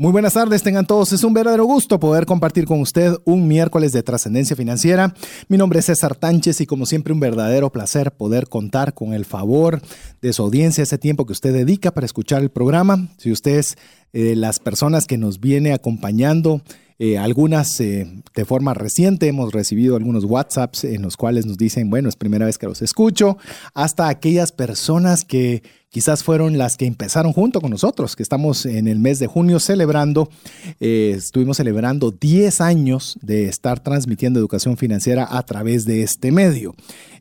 Muy buenas tardes, tengan todos. Es un verdadero gusto poder compartir con usted un miércoles de trascendencia financiera. Mi nombre es César Tánchez y como siempre un verdadero placer poder contar con el favor de su audiencia, ese tiempo que usted dedica para escuchar el programa. Si usted es eh, las personas que nos viene acompañando, eh, algunas eh, de forma reciente hemos recibido algunos WhatsApps en los cuales nos dicen, bueno, es primera vez que los escucho, hasta aquellas personas que quizás fueron las que empezaron junto con nosotros, que estamos en el mes de junio celebrando, eh, estuvimos celebrando 10 años de estar transmitiendo educación financiera a través de este medio.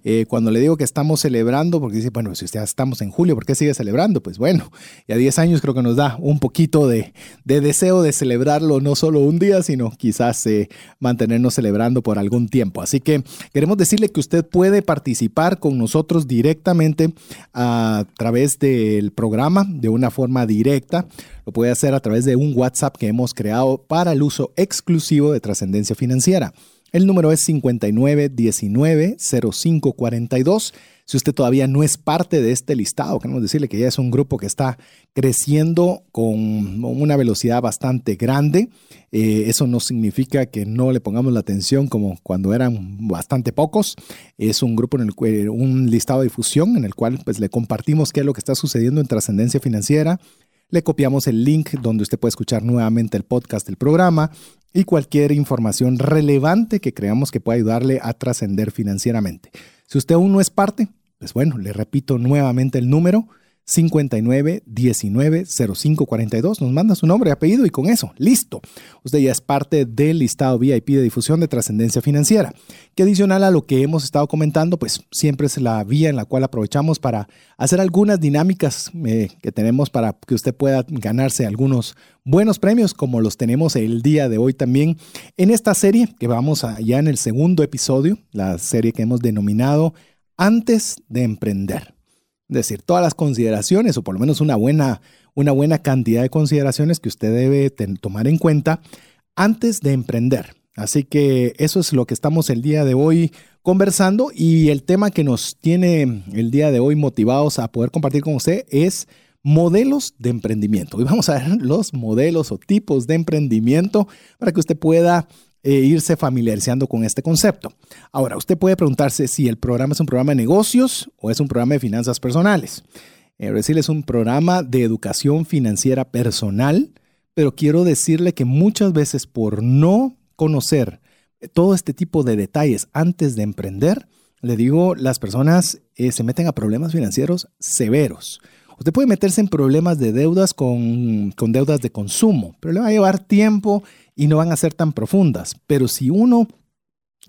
Eh, cuando le digo que estamos celebrando, porque dice, bueno, si ya estamos en julio, ¿por qué sigue celebrando? Pues bueno, ya 10 años creo que nos da un poquito de, deseo de celebrarlo, no solo un día, sino quizás eh, mantenernos celebrando por algún tiempo. Así que queremos decirle que usted puede participar con nosotros directamente a través del programa de una forma directa. Lo puede hacer a través de un WhatsApp que hemos creado para el uso exclusivo de trascendencia financiera. El número es 5919-0542. Si usted todavía no es parte de este listado, queremos decirle que ya es un grupo que está creciendo con una velocidad bastante grande. Eh, eso no significa que no le pongamos la atención como cuando eran bastante pocos. Es un grupo, en el, un listado de difusión en el cual pues, le compartimos qué es lo que está sucediendo en trascendencia financiera. Le copiamos el link donde usted puede escuchar nuevamente el podcast del programa y cualquier información relevante que creamos que pueda ayudarle a trascender financieramente. Si usted aún no es parte, pues bueno, le repito nuevamente el número 59 19 05 42. Nos manda su nombre apellido y con eso, listo. Usted ya es parte del listado VIP de difusión de trascendencia financiera. Que adicional a lo que hemos estado comentando, pues siempre es la vía en la cual aprovechamos para hacer algunas dinámicas eh, que tenemos para que usted pueda ganarse algunos buenos premios, como los tenemos el día de hoy también en esta serie que vamos ya en el segundo episodio, la serie que hemos denominado Antes de Emprender. Decir, todas las consideraciones, o por lo menos una buena, una buena cantidad de consideraciones que usted debe tomar en cuenta antes de emprender. Así que eso es lo que estamos el día de hoy conversando y el tema que nos tiene el día de hoy motivados a poder compartir con usted es modelos de emprendimiento. Hoy vamos a ver los modelos o tipos de emprendimiento para que usted pueda e irse familiarizando con este concepto. Ahora, usted puede preguntarse si el programa es un programa de negocios o es un programa de finanzas personales. Es decir, es un programa de educación financiera personal, pero quiero decirle que muchas veces por no conocer todo este tipo de detalles antes de emprender, le digo, las personas eh, se meten a problemas financieros severos. Usted puede meterse en problemas de deudas con, con deudas de consumo, pero le va a llevar tiempo y no van a ser tan profundas. Pero si uno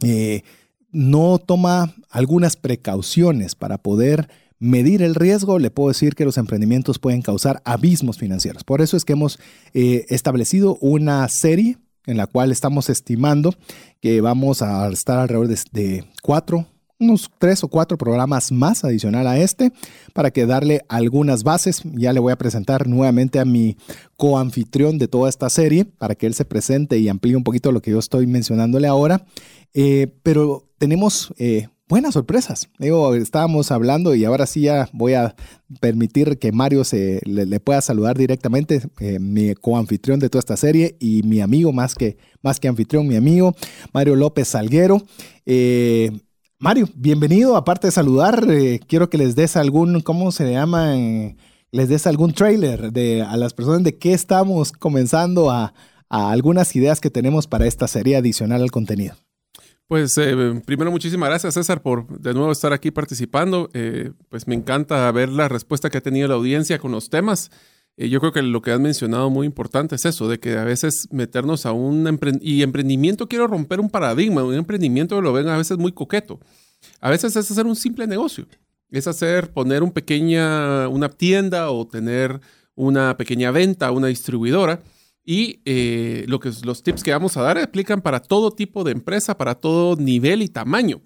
eh, no toma algunas precauciones para poder medir el riesgo, le puedo decir que los emprendimientos pueden causar abismos financieros. Por eso es que hemos eh, establecido una serie en la cual estamos estimando que vamos a estar alrededor de, de cuatro unos tres o cuatro programas más adicional a este para que darle algunas bases. Ya le voy a presentar nuevamente a mi coanfitrión de toda esta serie para que él se presente y amplíe un poquito lo que yo estoy mencionándole ahora. Eh, pero tenemos eh, buenas sorpresas. Digo, estábamos hablando y ahora sí ya voy a permitir que Mario se, le, pueda saludar directamente, eh, mi coanfitrión de toda esta serie y mi amigo más que, más que anfitrión, mi amigo Mario López Salguero. Mario, bienvenido. Aparte de saludar, eh, quiero que les des algún, ¿cómo se llama? Eh, les des algún trailer de, a las personas de qué estamos comenzando a, algunas ideas que tenemos para esta serie adicional al contenido. Pues eh, primero muchísimas gracias César por de nuevo estar aquí participando. pues me encanta ver la respuesta que ha tenido la audiencia con los temas. Yo creo que lo que has mencionado muy importante es eso, de que a veces meternos a un y emprendimiento, quiero romper un paradigma, un emprendimiento lo ven a veces muy coqueto. A veces es hacer un simple negocio, es hacer, poner un pequeña, una tienda o tener una pequeña venta, una distribuidora Y eh, lo que, los tips que vamos a dar aplican para todo tipo de empresa, para todo nivel y tamaño.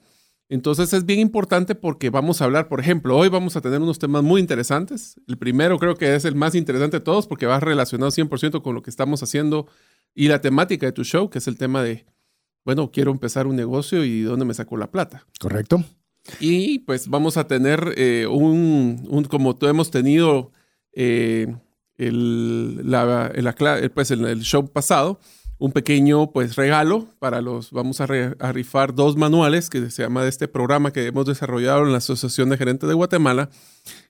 Entonces es bien importante porque vamos a hablar, por ejemplo, hoy vamos a tener unos temas muy interesantes. El primero creo que es el más interesante de todos porque va relacionado 100% con lo que estamos haciendo y la temática de tu show, que es el tema de, bueno, quiero empezar un negocio y dónde me saco la plata. Correcto. Y pues vamos a tener eh, un, un, como tú hemos tenido eh, el, la, el, pues el, show pasado, un pequeño pues regalo para los, vamos a, rifar dos manuales que se llama de este programa que hemos desarrollado en la Asociación de Gerentes de Guatemala,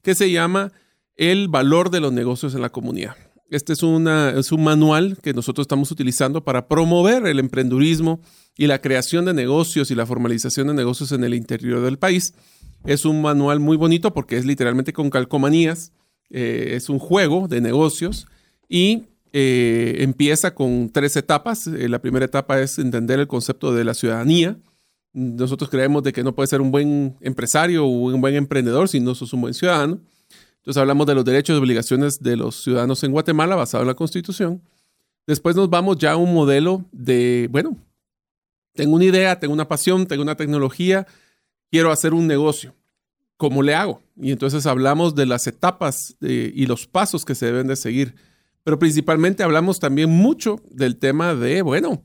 que se llama El valor de los negocios en la comunidad. Este es, una, es un manual que nosotros estamos utilizando para promover el emprendurismo y la creación de negocios y la formalización de negocios en el interior del país. Es un manual muy bonito porque es literalmente con calcomanías, eh, es un juego de negocios y eh, empieza con tres etapas. Eh, la primera etapa es entender el concepto de la ciudadanía. Nosotros creemos de que no puede ser un buen empresario o un buen emprendedor si no sos un buen ciudadano. Entonces hablamos de los derechos y obligaciones de los ciudadanos en Guatemala basado en la Constitución. Después nos vamos ya a un modelo de, bueno, tengo una idea, tengo una pasión, tengo una tecnología, quiero hacer un negocio. ¿Cómo le hago? Y entonces hablamos de las etapas y los pasos que se deben de seguir. Pero principalmente hablamos también mucho del tema de, bueno,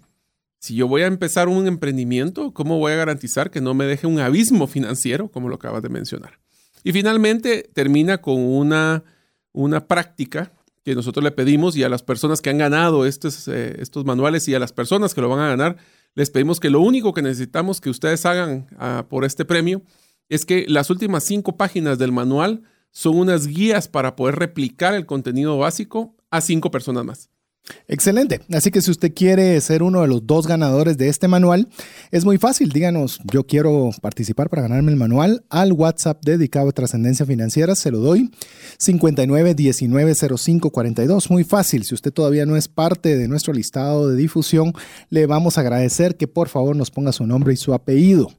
si yo voy a empezar un emprendimiento, ¿cómo voy a garantizar que no me deje un abismo financiero, como lo acabas de mencionar? Y finalmente termina con una, una práctica que nosotros le pedimos y a las personas que han ganado estos, eh, estos manuales y a las personas que lo van a ganar, les pedimos que lo único que necesitamos que ustedes hagan ah, por este premio es que las últimas cinco páginas del manual son unas guías para poder replicar el contenido básico a cinco personas más. Excelente. Así que si usted quiere ser uno de los dos ganadores de este manual, es muy fácil. Díganos, yo quiero participar para ganarme el manual al WhatsApp dedicado a trascendencia financiera. Se lo doy 59190542. Muy fácil. Si usted todavía no es parte de nuestro listado de difusión, le vamos a agradecer que por favor nos ponga su nombre y su apellido.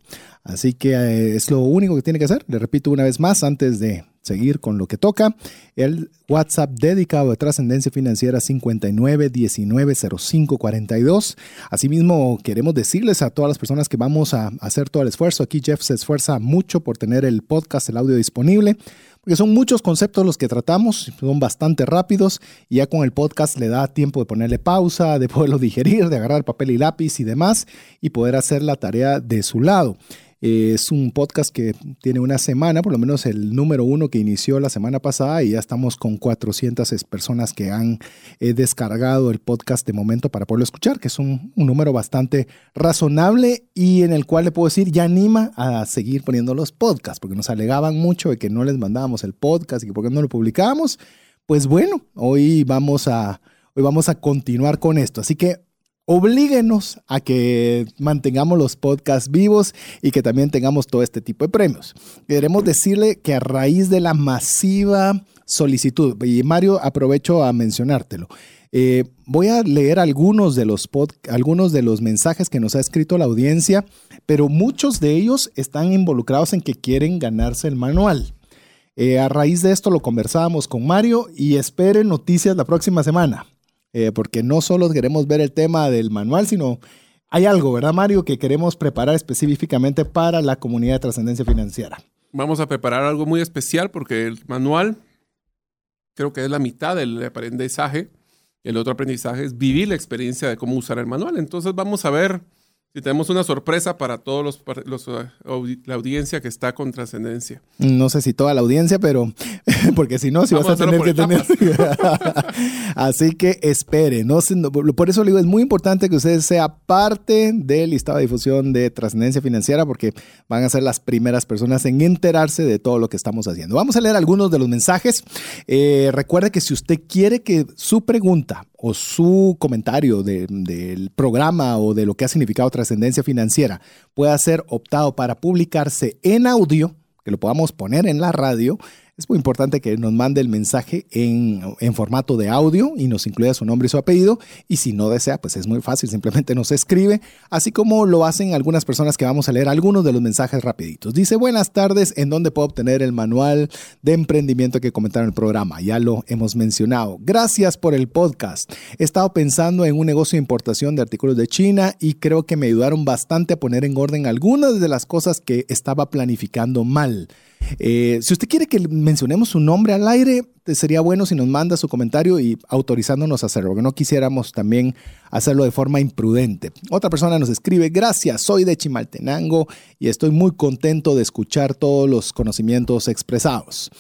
Así que eh, es lo único que tiene que hacer. Le repito una vez más antes de seguir con lo que toca. El WhatsApp dedicado a trascendencia financiera 59190542. Asimismo, queremos decirles a todas las personas que vamos a hacer todo el esfuerzo. Aquí Jeff se esfuerza mucho por tener el podcast, el audio disponible, porque son muchos conceptos los que tratamos, son bastante rápidos y ya con el podcast le da tiempo de ponerle pausa, de poderlo digerir, de agarrar papel y lápiz y demás y poder hacer la tarea de su lado. Eh, es un podcast que tiene una semana, por lo menos el número uno que inició la semana pasada y ya estamos con 400 personas que han eh, descargado el podcast de momento para poderlo escuchar, que es un, número bastante razonable y en el cual le puedo decir ya anima a seguir poniendo los podcasts, porque nos alegaban mucho de que no les mandábamos el podcast y que por qué no lo publicábamos. Pues bueno, hoy vamos a, hoy vamos a continuar con esto. Así que oblíguenos a que mantengamos los podcasts vivos y que también tengamos todo este tipo de premios. Queremos decirle que a raíz de la masiva solicitud, y Mario aprovecho a mencionártelo, eh, voy a leer algunos de, los algunos de los mensajes que nos ha escrito la audiencia, pero muchos de ellos están involucrados en que quieren ganarse el manual. Eh, a raíz de esto lo conversábamos con Mario y esperen noticias la próxima semana. Eh, porque no solo queremos ver el tema del manual, sino hay algo, ¿verdad, Mario, que queremos preparar específicamente para la comunidad de trascendencia financiera? Vamos a preparar algo muy especial porque el manual creo que es la mitad del aprendizaje. El otro aprendizaje es vivir la experiencia de cómo usar el manual. Entonces vamos a ver si tenemos una sorpresa para todos los, uh, la audiencia que está con trascendencia. No sé si toda la audiencia, pero porque si no, si vas a tener que tener. Así que espere. No, por eso le digo, es muy importante que usted sea parte del listado de difusión de trascendencia financiera, porque van a ser las primeras personas en enterarse de todo lo que estamos haciendo. Vamos a leer algunos de los mensajes. Eh, recuerde que si usted quiere que su pregunta o su comentario del programa o de lo que ha significado trascendencia financiera pueda ser optado para publicarse en audio, que lo podamos poner en la radio, es muy importante que nos mande el mensaje en, formato de audio y nos incluya su nombre y su apellido. Y si no desea, pues es muy fácil, simplemente nos escribe, así como lo hacen algunas personas que vamos a leer algunos de los mensajes rapiditos. Dice, buenas tardes, ¿en dónde puedo obtener el manual de emprendimiento que comentaron en el programa? Ya lo hemos mencionado. Gracias por el podcast. He estado pensando en un negocio de importación de artículos de China y creo que me ayudaron bastante a poner en orden algunas de las cosas que estaba planificando mal. Eh, si usted quiere que mencionemos su nombre al aire, sería bueno si nos manda su comentario y autorizándonos a hacerlo, porque no quisiéramos también hacerlo de forma imprudente. Otra persona nos escribe, gracias, soy de Chimaltenango y estoy muy contento de escuchar todos los conocimientos expresados.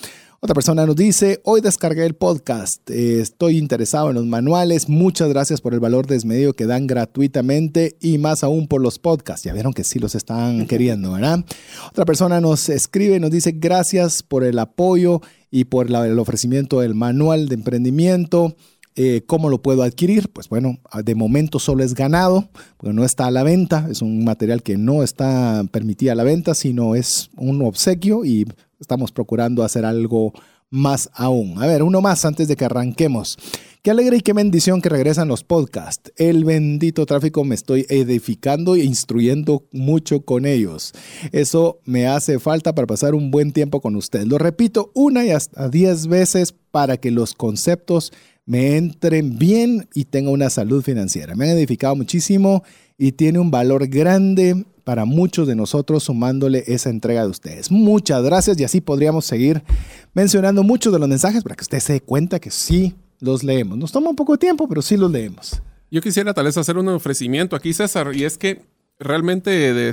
Otra persona nos dice, hoy descargué el podcast, eh, estoy interesado en los manuales, muchas gracias por el valor desmedido que dan gratuitamente y más aún por los podcasts. Ya vieron que sí los están queriendo, ¿verdad? Otra persona nos escribe nos dice, gracias por el apoyo y por el ofrecimiento del manual de emprendimiento. Eh, ¿Cómo lo puedo adquirir? Pues bueno, de momento solo es ganado, porque no está a la venta, es un material que no está permitido a la venta, sino es un obsequio y estamos procurando hacer algo más aún. A ver, uno más antes de que arranquemos. Qué alegre y qué bendición que regresan los podcasts. El bendito tráfico me estoy edificando e instruyendo mucho con ellos. Eso me hace falta para pasar un buen tiempo con ustedes. Lo repito una y hasta diez veces para que los conceptos me entren bien y tenga una salud financiera. Me han edificado muchísimo y tiene un valor grande para muchos de nosotros sumándole esa entrega de ustedes. Muchas gracias y así podríamos seguir mencionando muchos de los mensajes para que usted se dé cuenta que sí los leemos. Nos toma un poco de tiempo, pero sí los leemos. Yo quisiera tal vez hacer un ofrecimiento aquí, César, y es que realmente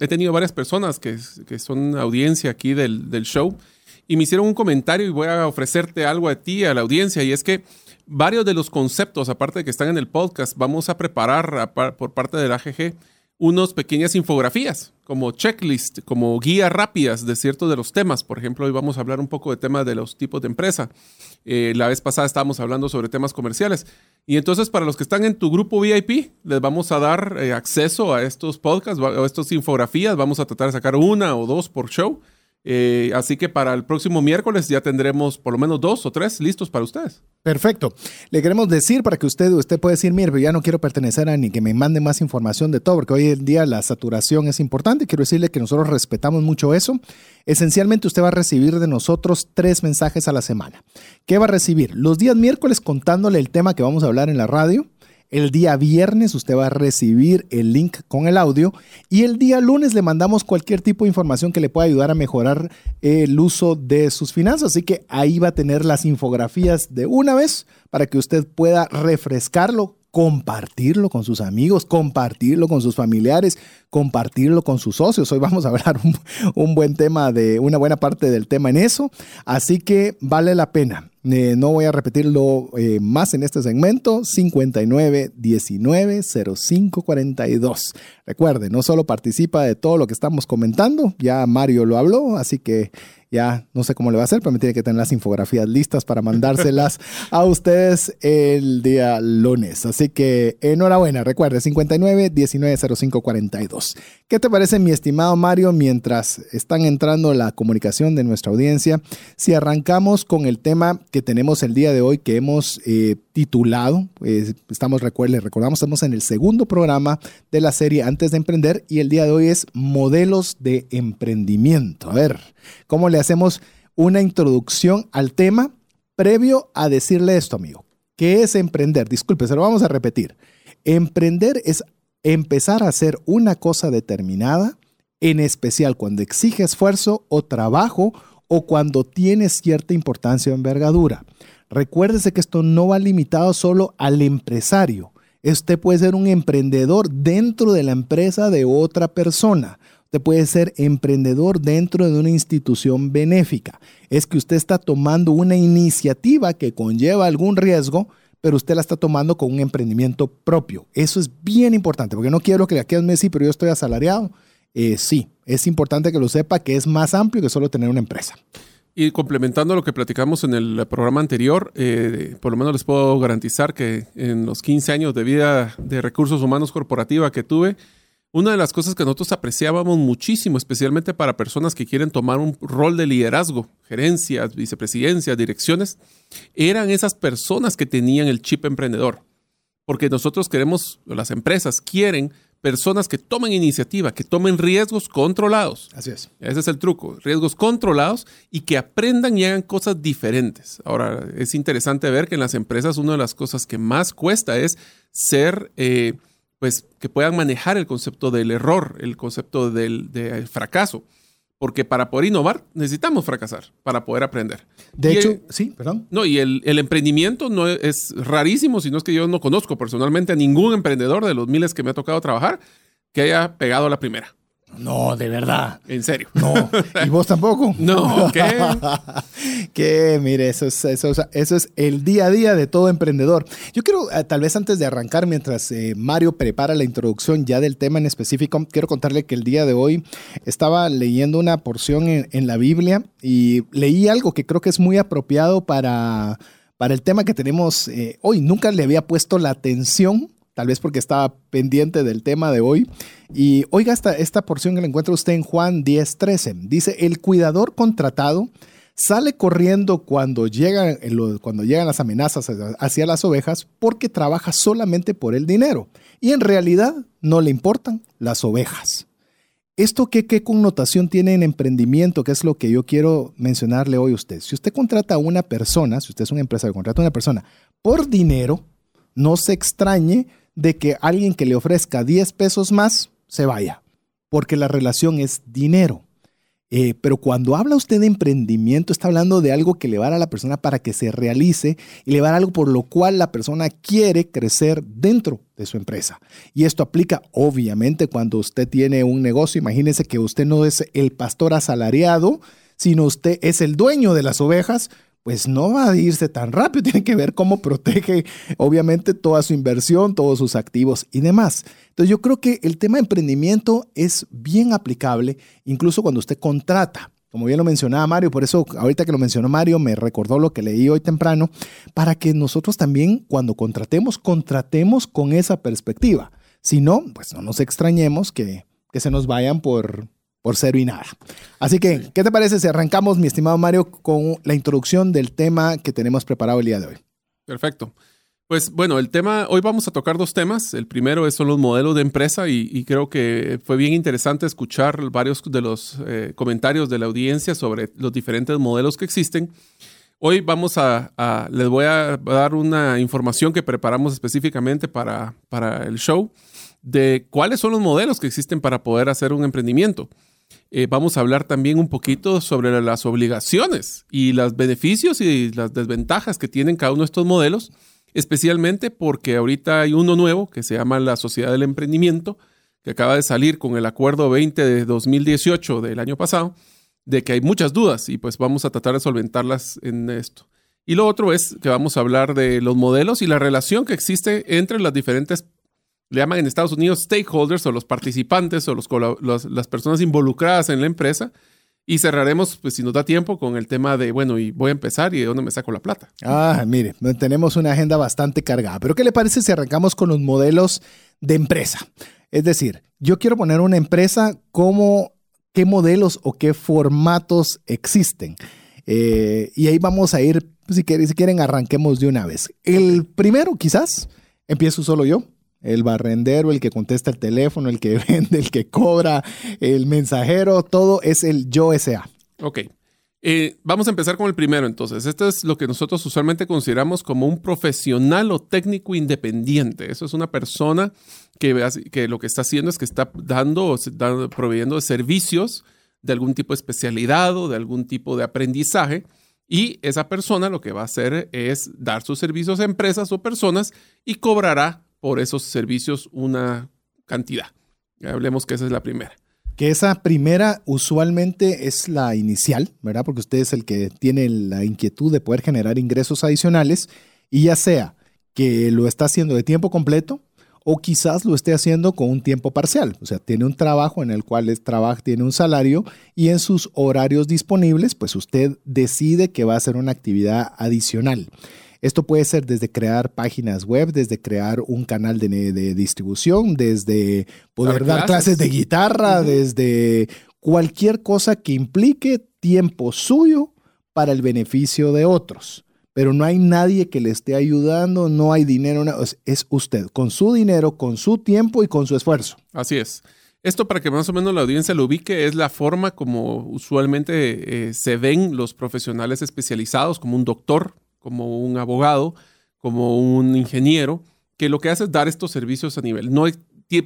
he tenido varias personas que, son audiencia aquí del, del show y me hicieron un comentario y voy a ofrecerte algo a ti, a la audiencia, y es que varios de los conceptos, aparte de que están en el podcast, vamos a preparar por parte de la AGG unas pequeñas infografías, como checklist, como guías rápidas de ciertos de los temas. Por ejemplo, hoy vamos a hablar un poco de temas de los tipos de empresa. Eh, la vez pasada estábamos hablando sobre temas comerciales. Y entonces, para los que están en tu grupo VIP, les vamos a dar eh, acceso a estos podcasts, a estas infografías. Vamos a tratar de sacar una o dos por show eh, así que para el próximo miércoles ya tendremos por lo menos dos o tres listos para ustedes. Perfecto. Le queremos decir para que usted, usted puede decir, mire, ya no quiero pertenecer a ni que me mande más información de todo, porque hoy en día la saturación es importante. Quiero decirle que nosotros respetamos mucho eso. Esencialmente usted va a recibir de nosotros tres mensajes a la semana. ¿Qué va a recibir? Los días miércoles contándole el tema que vamos a hablar en la radio el día viernes usted va a recibir el link con el audio y el día lunes le mandamos cualquier tipo de información que le pueda ayudar a mejorar el uso de sus finanzas. Así que ahí va a tener las infografías de una vez para que usted pueda refrescarlo compartirlo con sus amigos, compartirlo con sus familiares, compartirlo con sus socios. Hoy vamos a hablar un, buen tema de una buena parte del tema en eso, así que vale la pena. Eh, no voy a repetirlo eh, más en este segmento. 59 19 05 42. Recuerde, no solo participa de todo lo que estamos comentando, ya Mario lo habló, así que ya no sé cómo le va a hacer, pero me tiene que tener las infografías listas para mandárselas a ustedes el día lunes. Así que enhorabuena, recuerde, 59 19 05 42. ¿Qué te parece, mi estimado Mario, mientras están entrando la comunicación de nuestra audiencia? Si arrancamos con el tema que tenemos el día de hoy, que hemos eh, titulado, eh, estamos, recuerden, recordamos, estamos en el segundo programa de la serie Antes de Emprender y el día de hoy es Modelos de Emprendimiento. A ver, ¿cómo le hacemos una introducción al tema previo a decirle esto, amigo? ¿Qué es emprender? Disculpe, se lo vamos a repetir. Emprender es empezar a hacer una cosa determinada, en especial cuando exige esfuerzo o trabajo o cuando tiene cierta importancia o envergadura. Recuérdese que esto no va limitado solo al empresario. Usted puede ser un emprendedor dentro de la empresa de otra persona. Usted puede ser emprendedor dentro de una institución benéfica. Es que usted está tomando una iniciativa que conlleva algún riesgo, pero usted la está tomando con un emprendimiento propio. Eso es bien importante, porque no quiero que aquí me sí, pero yo estoy asalariado. Eh, sí, es importante que lo sepa que es más amplio que solo tener una empresa. Y complementando lo que platicamos en el programa anterior, eh, por lo menos les puedo garantizar que en los 15 años de vida de recursos humanos corporativa que tuve, una de las cosas que nosotros apreciábamos muchísimo, especialmente para personas que quieren tomar un rol de liderazgo, gerencias, vicepresidencias, direcciones, eran esas personas que tenían el chip emprendedor. Porque nosotros queremos, las empresas quieren personas que tomen iniciativa, que tomen riesgos controlados. Así es. Ese es el truco, riesgos controlados y que aprendan y hagan cosas diferentes. Ahora, es interesante ver que en las empresas una de las cosas que más cuesta es ser, eh, pues, que puedan manejar el concepto del error, el concepto del, del fracaso porque para poder innovar necesitamos fracasar para poder aprender. De hecho, sí, perdón. No, y el, el, emprendimiento no es, es, rarísimo, sino es que yo no conozco personalmente a ningún emprendedor de los miles que me ha tocado trabajar que haya pegado la primera. No, de verdad. En serio. No. ¿Y vos tampoco? No, ¿qué? que, mire, eso es, eso, eso es el día a día de todo emprendedor. Yo quiero, eh, tal vez antes de arrancar, mientras eh, Mario prepara la introducción ya del tema en específico, quiero contarle que el día de hoy estaba leyendo una porción en, en la Biblia y leí algo que creo que es muy apropiado para, para el tema que tenemos eh, hoy. Nunca le había puesto la atención tal vez porque estaba pendiente del tema de hoy. Y oiga esta, esta porción que le encuentra usted en Juan 10:13. Dice, el cuidador contratado sale corriendo cuando llegan, cuando llegan las amenazas hacia las ovejas porque trabaja solamente por el dinero. Y en realidad no le importan las ovejas. ¿Esto qué, qué connotación tiene en emprendimiento? Que es lo que yo quiero mencionarle hoy a usted. Si usted contrata a una persona, si usted es una empresa que contrata a una persona por dinero, no se extrañe de que alguien que le ofrezca 10 pesos más se vaya, porque la relación es dinero. Eh, pero cuando habla usted de emprendimiento, está hablando de algo que le va a, la persona para que se realice y le va a dar algo por lo cual la persona quiere crecer dentro de su empresa. Y esto aplica obviamente cuando usted tiene un negocio. Imagínese que usted no es el pastor asalariado, sino usted es el dueño de las ovejas pues no va a irse tan rápido. Tiene que ver cómo protege, obviamente, toda su inversión, todos sus activos y demás. Entonces yo creo que el tema de emprendimiento es bien aplicable, incluso cuando usted contrata. Como bien lo mencionaba Mario, por eso ahorita que lo mencionó Mario me recordó lo que leí hoy temprano, para que nosotros también cuando contratemos, contratemos con esa perspectiva. Si no, pues no nos extrañemos que, que se nos vayan por, por cero y nada. Así que, ¿qué te parece si arrancamos, mi estimado Mario, con la introducción del tema que tenemos preparado el día de hoy? Perfecto. Pues bueno, el tema, hoy vamos a tocar dos temas. El primero son los modelos de empresa y, creo que fue bien interesante escuchar varios de los eh, comentarios de la audiencia sobre los diferentes modelos que existen. Hoy vamos a, les voy a dar una información que preparamos específicamente para, para el show de cuáles son los modelos que existen para poder hacer un emprendimiento. Eh, vamos a hablar también un poquito sobre las obligaciones y los beneficios y las desventajas que tienen cada uno de estos modelos, especialmente porque ahorita hay uno nuevo que se llama la Sociedad del Emprendimiento, que acaba de salir con el Acuerdo 20 de 2018 del año pasado, de que hay muchas dudas y pues vamos a tratar de solventarlas en esto. Y lo otro es que vamos a hablar de los modelos y la relación que existe entre las diferentes le llaman en Estados Unidos stakeholders o los participantes o los, las personas involucradas en la empresa. Y cerraremos, pues si nos da tiempo, con el tema de, bueno, y voy a empezar y de dónde me saco la plata. Ah, mire, tenemos una agenda bastante cargada. Pero ¿qué le parece si arrancamos con los modelos de empresa? Es decir, yo quiero poner una empresa como qué modelos o qué formatos existen. Eh, y ahí vamos a ir, si quieren, si quieren, arranquemos de una vez. El primero, quizás, empiezo solo yo. El barrendero, el que contesta el teléfono, el que vende, el que cobra, el mensajero, todo es el yo SA. Ok. Eh, vamos a empezar con el primero entonces. Esto es lo que nosotros usualmente consideramos como un profesional o técnico independiente. Eso es una persona que, que lo que está haciendo es que está dando o proveyendo de servicios de algún tipo de especialidad o de algún tipo de aprendizaje. Y esa persona lo que va a hacer es dar sus servicios a empresas o personas y cobrará por esos servicios una cantidad. Hablemos que esa es la primera. Que esa primera usualmente es la inicial, ¿verdad? Porque usted es el que tiene la inquietud de poder generar ingresos adicionales y ya sea que lo está haciendo de tiempo completo o quizás lo esté haciendo con un tiempo parcial. O sea, tiene un trabajo en el cual es trabaja, tiene un salario y en sus horarios disponibles, pues usted decide que va a hacer una actividad adicional. Esto puede ser desde crear páginas web, desde crear un canal de, de distribución, desde poder dar, clases. de guitarra, desde cualquier cosa que implique tiempo suyo para el beneficio de otros. Pero no hay nadie que le esté ayudando, no hay dinero, es usted, con su dinero, con su tiempo y con su esfuerzo. Así es. Esto para que más o menos la audiencia lo ubique es la forma como usualmente eh, se ven los profesionales especializados, como un doctor, como un abogado, como un ingeniero, que lo que hace es dar estos servicios a nivel. No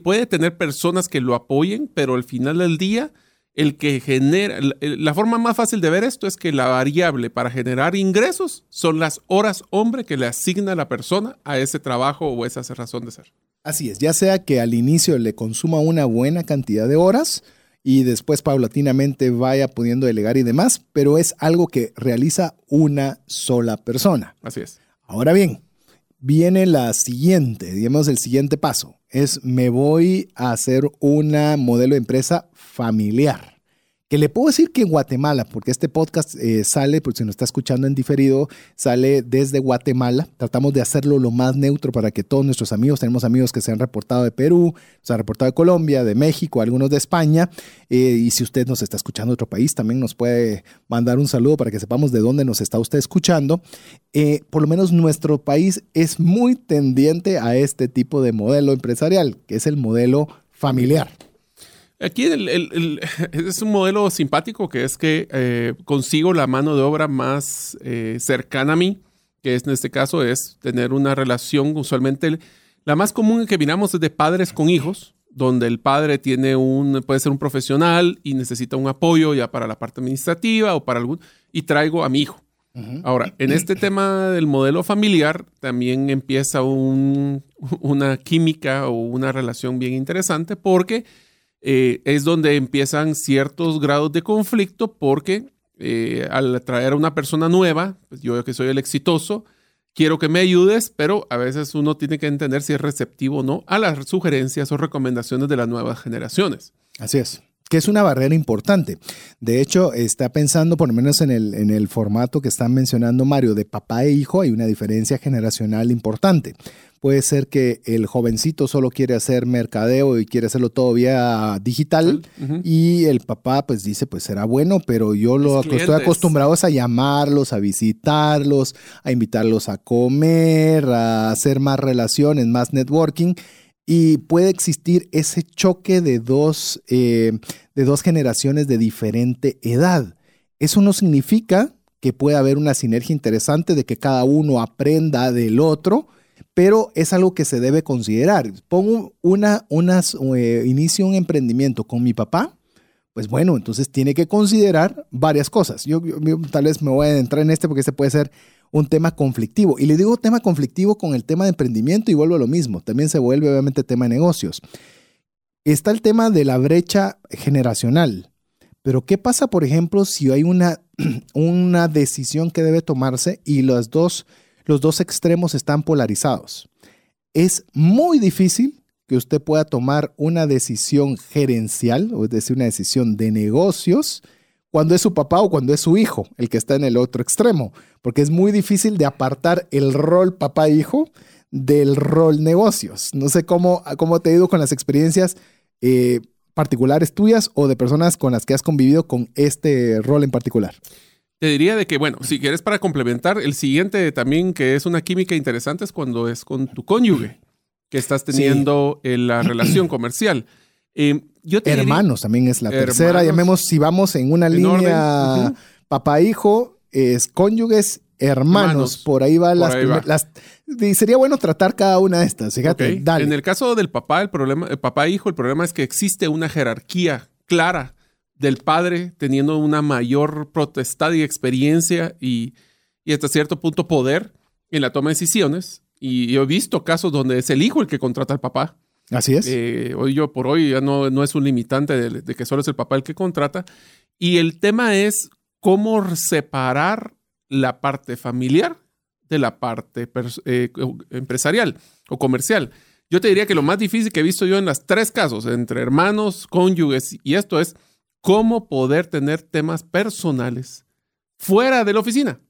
puede tener personas que lo apoyen, pero al final del día el que genera, la forma más fácil de ver esto es que la variable para generar ingresos son las horas hombre que le asigna la persona a ese trabajo o esa razón de ser. Así es, ya sea que al inicio le consuma una buena cantidad de horas y después paulatinamente vaya pudiendo delegar y demás, pero es algo que realiza una sola persona. Así es. Ahora bien, viene la siguiente, digamos el siguiente paso, es me voy a hacer una modelo de empresa familiar que le puedo decir que en Guatemala, porque este podcast eh, sale, por si nos está escuchando en diferido, sale desde Guatemala. Tratamos de hacerlo lo más neutro para que todos nuestros amigos, tenemos amigos que se han reportado de Perú, se han reportado de Colombia, de México, algunos de España. Eh, y si usted nos está escuchando de otro país, también nos puede mandar un saludo para que sepamos de dónde nos está usted escuchando. Eh, por lo menos nuestro país es muy tendiente a este tipo de modelo empresarial, que es el modelo familiar. Aquí es un modelo simpático que es que eh, consigo la mano de obra más eh, cercana a mí, que es en este caso es tener una relación usualmente la más común que miramos es de padres con hijos, donde el padre tiene un puede ser un profesional y necesita un apoyo ya para la parte administrativa o para algún y traigo a mi hijo. Ahora, en este tema del modelo familiar también empieza una química o una relación bien interesante porque eh, es donde empiezan ciertos grados de conflicto porque eh, al traer a una persona nueva, pues yo que soy el exitoso, quiero que me ayudes, pero a veces uno tiene que entender si es receptivo o no a las sugerencias o recomendaciones de las nuevas generaciones. Así es que es una barrera importante. De hecho, está pensando, por lo menos en el, en el formato que están mencionando Mario, de papá e hijo, hay una diferencia generacional importante. Puede ser que el jovencito solo quiere hacer mercadeo y quiere hacerlo todo vía digital y el papá pues dice pues será bueno, pero yo lo estoy acostumbrado a llamarlos, a visitarlos, a invitarlos a comer, a hacer más relaciones, más networking y puede existir ese choque de dos, eh, de dos generaciones de diferente edad. Eso no significa que pueda haber una sinergia interesante de que cada uno aprenda del otro, pero es algo que se debe considerar. Pongo una, unas, eh, inicio un emprendimiento con mi papá, pues bueno, entonces tiene que considerar varias cosas. Yo, tal vez me voy a entrar en este porque este puede ser un tema conflictivo. Y le digo tema conflictivo con el tema de emprendimiento y vuelvo a lo mismo. También se vuelve obviamente tema de negocios. Está el tema de la brecha generacional. Pero ¿qué pasa, por ejemplo, si hay una, una decisión que debe tomarse y los dos, los dos extremos están polarizados? Es muy difícil que usted pueda tomar una decisión gerencial, o es decir, una decisión de negocios, cuando es su papá o cuando es su hijo el que está en el otro extremo, porque es muy difícil de apartar el rol papá-hijo del rol negocios. No sé cómo, cómo te ha ido con las experiencias eh, particulares tuyas o de personas con las que has convivido con este rol en particular. Te diría de que, bueno, si quieres para complementar, el siguiente también que es una química interesante es cuando es con tu cónyuge, que estás teniendo en la relación comercial. Eh, hermanos también es la tercera. Llamemos, si vamos en una línea papá-hijo, es cónyuges, hermanos. Por ahí va las, Sería bueno tratar cada una de estas. Fíjate, dale. En el caso del papá, el problema, el papá-hijo, el problema es que existe una jerarquía clara del padre teniendo una mayor protestad y experiencia y, y hasta cierto punto poder en la toma de decisiones. Y yo he visto casos donde es el hijo el que contrata al papá. Así es. Eh, hoy yo por hoy ya no, no es un limitante de, que solo es el papá el que contrata. Y el tema es cómo separar la parte familiar de la parte eh, empresarial o comercial. Yo te diría que lo más difícil que he visto yo en las tres casos, entre hermanos, cónyuges y esto es cómo poder tener temas personales fuera de la oficina.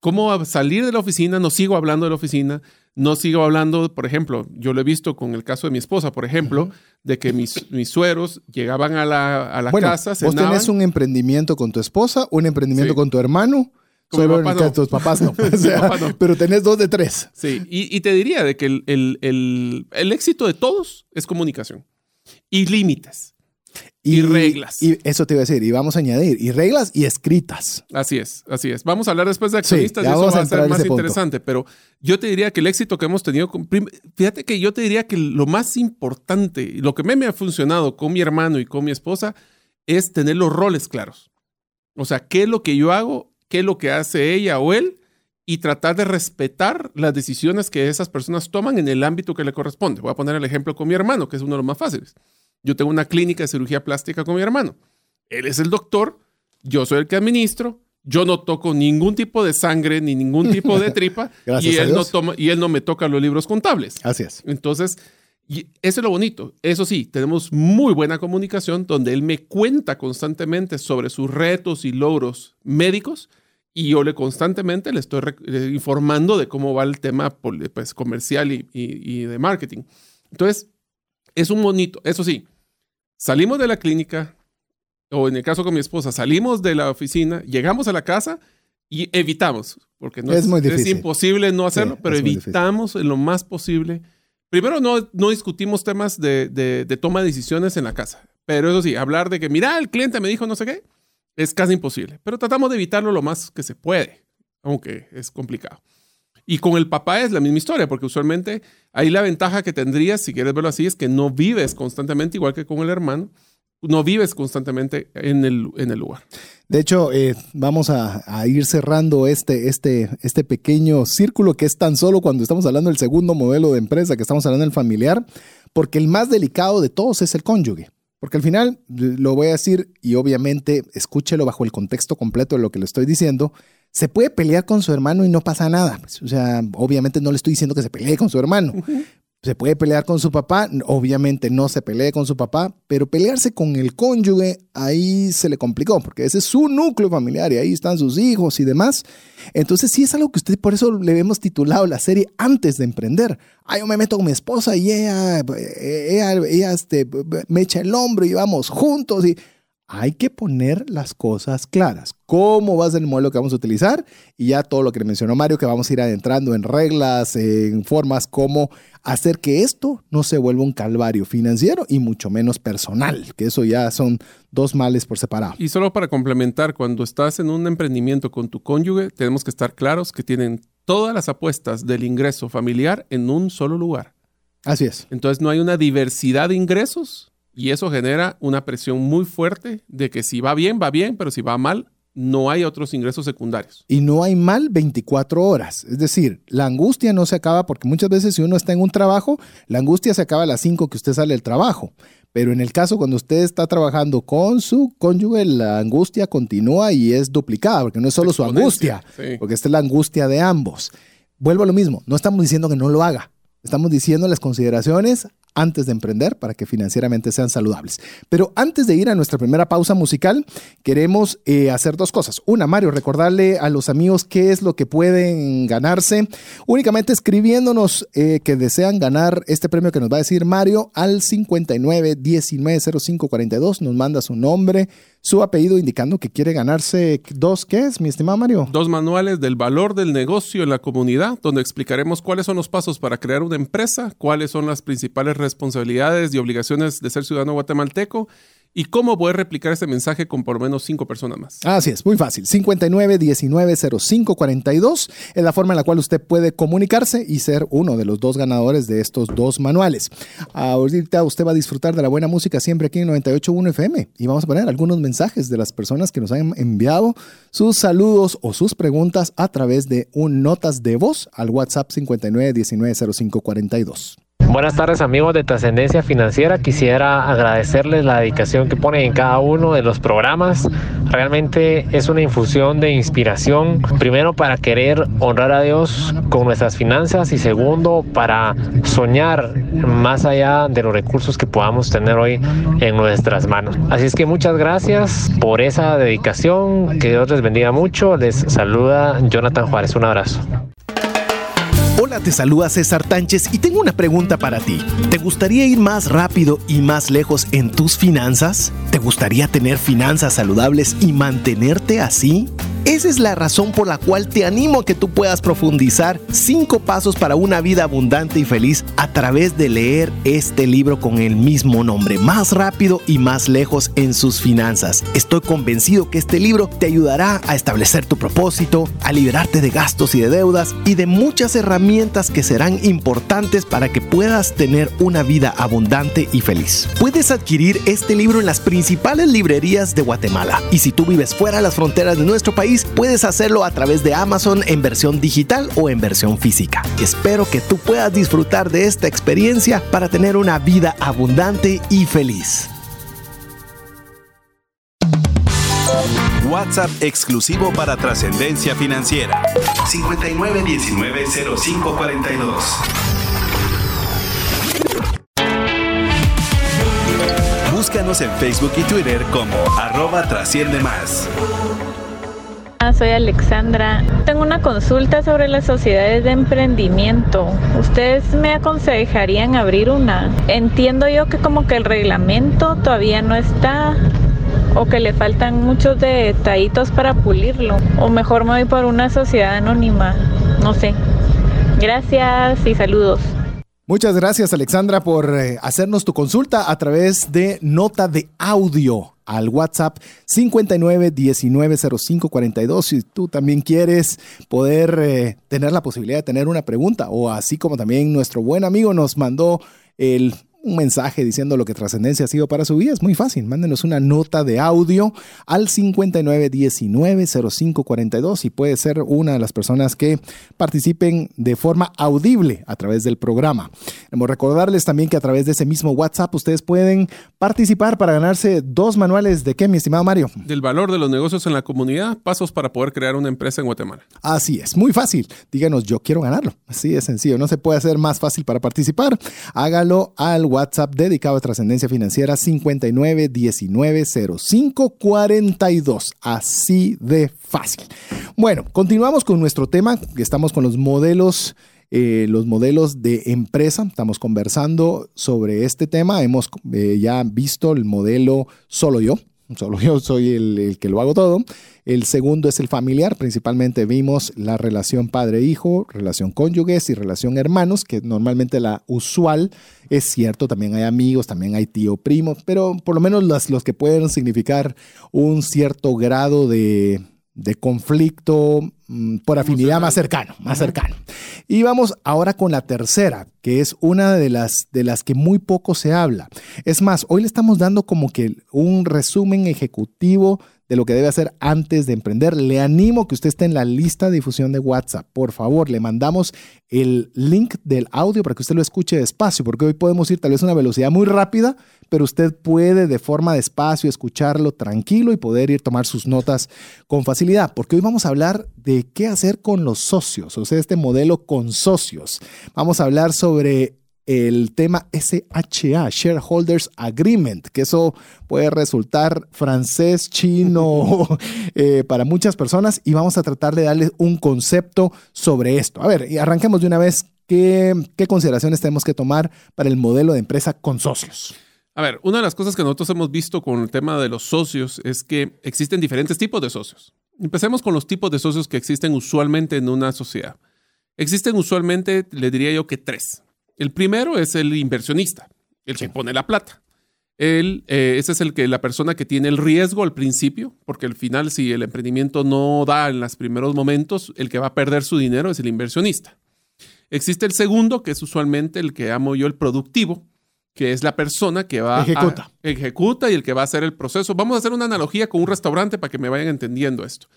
cómo salir de la oficina, no sigo hablando de la oficina, no sigo hablando, por ejemplo, yo lo he visto con el caso de mi esposa, por ejemplo, de que mis, mis sueros llegaban a la, a la Bueno, casa, vos cenaban. tenés un emprendimiento con tu esposa, un emprendimiento Sí. con tu hermano. Solo papá no. tus papás no. O Mi sea, papá no. Pero tenés dos de tres. Sí, y, y te diría de que el, el- el- el éxito de todos es comunicación y límites. Y reglas. Y eso te iba a decir. Y vamos a añadir. Y reglas y escritas. Así es, así es. Vamos a hablar después de accionistas ya y eso a va a entrar ser más punto. interesante, pero yo te diría que el éxito que hemos tenido, con, fíjate que yo te diría que lo más importante, y lo que me ha funcionado con mi hermano y con mi esposa, es tener los roles claros. O sea, qué es lo que yo hago, qué es lo que hace ella o él, y tratar de respetar las decisiones que esas personas toman en el ámbito que le corresponde. Voy a poner el ejemplo con mi hermano, que es uno de los más fáciles. Yo tengo una clínica de cirugía plástica con mi hermano. Él es el doctor, yo soy el que administro, yo no toco ningún tipo de sangre ni ningún tipo de tripa y él no toma y él no me toca los libros contables. Así es. Entonces, y eso es lo bonito. Eso sí, tenemos muy buena comunicación donde él me cuenta constantemente sobre sus retos y logros médicos y yo le constantemente le estoy informando de cómo va el tema pol- pues, comercial y, y- y de marketing. Entonces, es un bonito. Eso sí, salimos de la clínica o en el caso con mi esposa, salimos de la oficina, llegamos a la casa y evitamos, porque no Es es, muy es difícil. imposible no hacerlo, Sí, pero es evitamos en lo más posible. Primero, no, no discutimos temas de, de- de toma de decisiones en la casa, pero eso sí, hablar de que, mira, el cliente me dijo no sé qué, es casi imposible, pero tratamos de evitarlo lo más que se puede, aunque es complicado. Y con el papá es la misma historia, porque usualmente ahí la ventaja que tendrías, si quieres verlo así, es que no vives constantemente, igual que con el hermano, no vives constantemente en el, en el lugar. De hecho, eh, vamos a, ir cerrando este, este, este pequeño círculo que es tan solo cuando estamos hablando del segundo modelo de empresa, que estamos hablando del familiar, porque el más delicado de todos es el cónyuge. Porque al final, lo voy a decir y obviamente escúchelo bajo el contexto completo de lo que le estoy diciendo, se puede pelear con su hermano y no pasa nada. Pues, O sea, obviamente no le estoy diciendo que se pelee con su hermano. Se puede pelear con su papá, obviamente no se pelee con su papá, pero pelearse con el cónyuge ahí se le complicó, porque ese es su núcleo familiar y ahí están sus hijos y demás. Entonces sí es algo que usted, por eso le hemos titulado la serie antes de emprender. Ah, yo me meto con mi esposa y ella, ella, ella este, me echa el hombro y vamos juntos y hay que poner las cosas claras. ¿Cómo va a ser el modelo que vamos a utilizar? Y ya todo lo que mencionó Mario, que vamos a ir adentrando en reglas, en formas, cómo hacer que esto no se vuelva un calvario financiero y mucho menos personal, que eso ya son dos males por separado. Y solo para complementar, cuando estás en un emprendimiento con tu cónyuge, tenemos que estar claros que tienen todas las apuestas del ingreso familiar en un solo lugar. Así es. Entonces no hay una diversidad de ingresos y eso genera una presión muy fuerte de que si va bien, va bien, pero si va mal, no hay otros ingresos secundarios. Y no hay mal 24 horas. Es decir, la angustia no se acaba porque muchas veces si uno está en un trabajo, la angustia se acaba a las 5 que usted sale del trabajo. Pero en el caso cuando usted está trabajando con su cónyuge, la angustia continúa y es duplicada, porque no es solo su angustia, sí. porque esta es la angustia de ambos. Vuelvo a lo mismo, no estamos diciendo que no lo haga, estamos diciendo las consideraciones antes de emprender para que financieramente sean saludables. Pero antes de ir a nuestra primera pausa musical, queremos eh, hacer dos cosas. Una, Mario, recordarle a los amigos qué es lo que pueden ganarse únicamente escribiéndonos eh, que desean ganar este premio que nos va a decir Mario al 59 19 05 42. Nos manda su nombre, su apellido indicando que quiere ganarse dos, ¿qué es, mi estimado Mario? Dos manuales del valor del negocio en la comunidad, donde explicaremos cuáles son los pasos para crear una empresa, cuáles son las principales responsabilidades y obligaciones de ser ciudadano guatemalteco y cómo poder replicar este mensaje con por lo menos cinco personas más. Así es, muy fácil. 59 19 05 42 es la forma en la cual usted puede comunicarse y ser uno de los dos ganadores de estos dos manuales. Ahorita usted va a disfrutar de la buena música siempre aquí en 98.1 FM y vamos a poner algunos mensajes de las personas que nos han enviado sus saludos o sus preguntas a través de un notas de voz al WhatsApp 59 19 05 42. Buenas tardes amigos de Trascendencia Financiera. Quisiera agradecerles la dedicación que ponen en cada uno de los programas. Realmente es una infusión de inspiración. Primero para querer honrar a Dios con nuestras finanzas y segundo para soñar más allá de los recursos que podamos tener hoy en nuestras manos. Así es que muchas gracias por esa dedicación. Que Dios les bendiga mucho. Les saluda Jonathan Juárez. Un abrazo. Te saluda César Tánchez y tengo una pregunta para ti. ¿Te gustaría ir más rápido y más lejos en tus finanzas? ¿Te gustaría tener finanzas saludables y mantenerte así? Esa es la razón por la cual te animo a que tú puedas profundizar cinco pasos para una vida abundante y feliz a través de leer este libro con el mismo nombre, más rápido y más lejos en sus finanzas. Estoy convencido que este libro te ayudará a establecer tu propósito, a liberarte de gastos y de deudas y de muchas herramientas que serán importantes para que puedas tener una vida abundante y feliz. Puedes adquirir este libro en las principales librerías de Guatemala y si tú vives fuera de las fronteras de nuestro país, puedes hacerlo a través de Amazon en versión digital o en versión física. Espero que tú puedas disfrutar de esta experiencia para tener una vida abundante y feliz. WhatsApp exclusivo para trascendencia financiera. 59190542. Búscanos en Facebook y Twitter como arroba trasciende más. Soy Alexandra. Tengo una consulta sobre las sociedades de emprendimiento. ¿Ustedes me aconsejarían abrir una? Entiendo yo que como que el reglamento todavía no está o que le faltan muchos detallitos para pulirlo. O mejor me voy por una sociedad anónima. No sé. Gracias y saludos. Muchas gracias Alexandra por eh, hacernos tu consulta a través de nota de audio al WhatsApp 59190542 si tú también quieres poder eh, tener la posibilidad de tener una pregunta o así como también nuestro buen amigo nos mandó el un mensaje diciendo lo que trascendencia ha sido para su vida, es muy fácil. Mándenos una nota de audio al 59190542 y puede ser una de las personas que participen de forma audible a través del programa. Queremos recordarles también que a través de ese mismo WhatsApp ustedes pueden participar para ganarse dos manuales de qué, mi estimado Mario? Del valor de los negocios en la comunidad, pasos para poder crear una empresa en Guatemala. Así es, muy fácil. Díganos, yo quiero ganarlo. Así de sencillo, no se puede hacer más fácil para participar. Hágalo al WhatsApp dedicado a trascendencia financiera 59190542. Así de fácil. Bueno, continuamos con nuestro tema. Estamos con los modelos. Eh, los modelos de empresa. Estamos conversando sobre este tema. Hemos eh, ya visto el modelo solo yo, solo yo soy el, que lo hago todo. El segundo es el familiar, principalmente vimos la relación padre-hijo, relación cónyuges y relación hermanos, que normalmente la usual es cierto, también hay amigos, también hay tío primo, pero por lo menos los, los que pueden significar un cierto grado de, de conflicto mm, por afinidad más cercano, más cercano. Y vamos ahora con la tercera, que es una de las, de las que muy poco se habla. Es más, hoy le estamos dando como que un resumen ejecutivo de lo que debe hacer antes de emprender. Le animo que usted esté en la lista de difusión de WhatsApp. Por favor, le mandamos el link del audio para que usted lo escuche despacio, porque hoy podemos ir tal vez a una velocidad muy rápida, pero usted puede de forma despacio escucharlo tranquilo y poder ir a tomar sus notas con facilidad, porque hoy vamos a hablar de qué hacer con los socios, o sea, este modelo con socios. Vamos a hablar sobre el tema SHA, Shareholders Agreement, que eso puede resultar francés, chino eh, para muchas personas y vamos a tratar de darles un concepto sobre esto. A ver, y arranquemos de una vez. ¿Qué, ¿Qué consideraciones tenemos que tomar para el modelo de empresa con socios? A ver, una de las cosas que nosotros hemos visto con el tema de los socios es que existen diferentes tipos de socios. Empecemos con los tipos de socios que existen usualmente en una sociedad. Existen usualmente, le diría yo que tres. El primero es el inversionista, el que pone la plata. Él, eh, ese es el que, la persona que tiene el riesgo al principio, porque al final, si el emprendimiento no da en los primeros momentos, el que va a perder su dinero es el inversionista. Existe el segundo, que es usualmente el que amo yo, el productivo, que es la persona que va ejecuta. a ejecuta y el que va a hacer el proceso. Vamos a hacer una analogía con un restaurante para que me vayan entendiendo esto.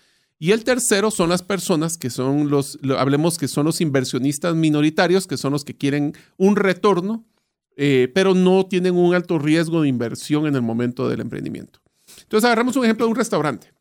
Y el tercero son las personas que son los, hablemos que son los inversionistas minoritarios, que son los que quieren un retorno, eh, pero no tienen un alto riesgo de inversión en el momento del emprendimiento. Entonces, agarramos un ejemplo de un restaurante.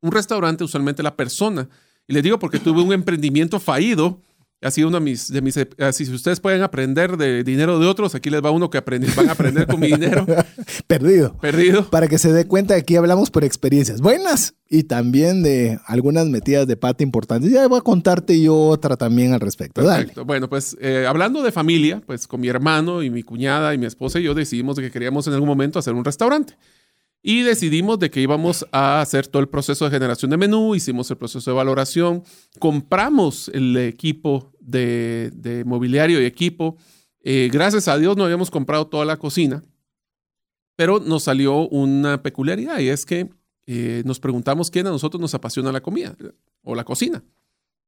Un restaurante, usualmente la persona, y les digo porque tuve un emprendimiento fallido, ha sido uno de mis, de mis eh, si ustedes pueden aprender de dinero de otros, aquí les va uno que aprende, van a aprender con mi dinero. Perdido. Perdido. Para que se dé cuenta, aquí hablamos por experiencias buenas y también de algunas metidas de pata importantes. Ya voy a contarte yo otra también al respecto. Perfecto. Bueno, pues eh, hablando de familia, pues con mi hermano y mi cuñada y mi esposa y yo decidimos que queríamos en algún momento hacer un restaurante. Y decidimos de que íbamos a hacer todo el proceso de generación de menú, hicimos el proceso de valoración, compramos el equipo de, mobiliario y equipo. Eh, gracias a Dios no habíamos comprado toda la cocina, pero nos salió una peculiaridad y es que eh, nos preguntamos quién a nosotros nos apasiona la comida o la cocina.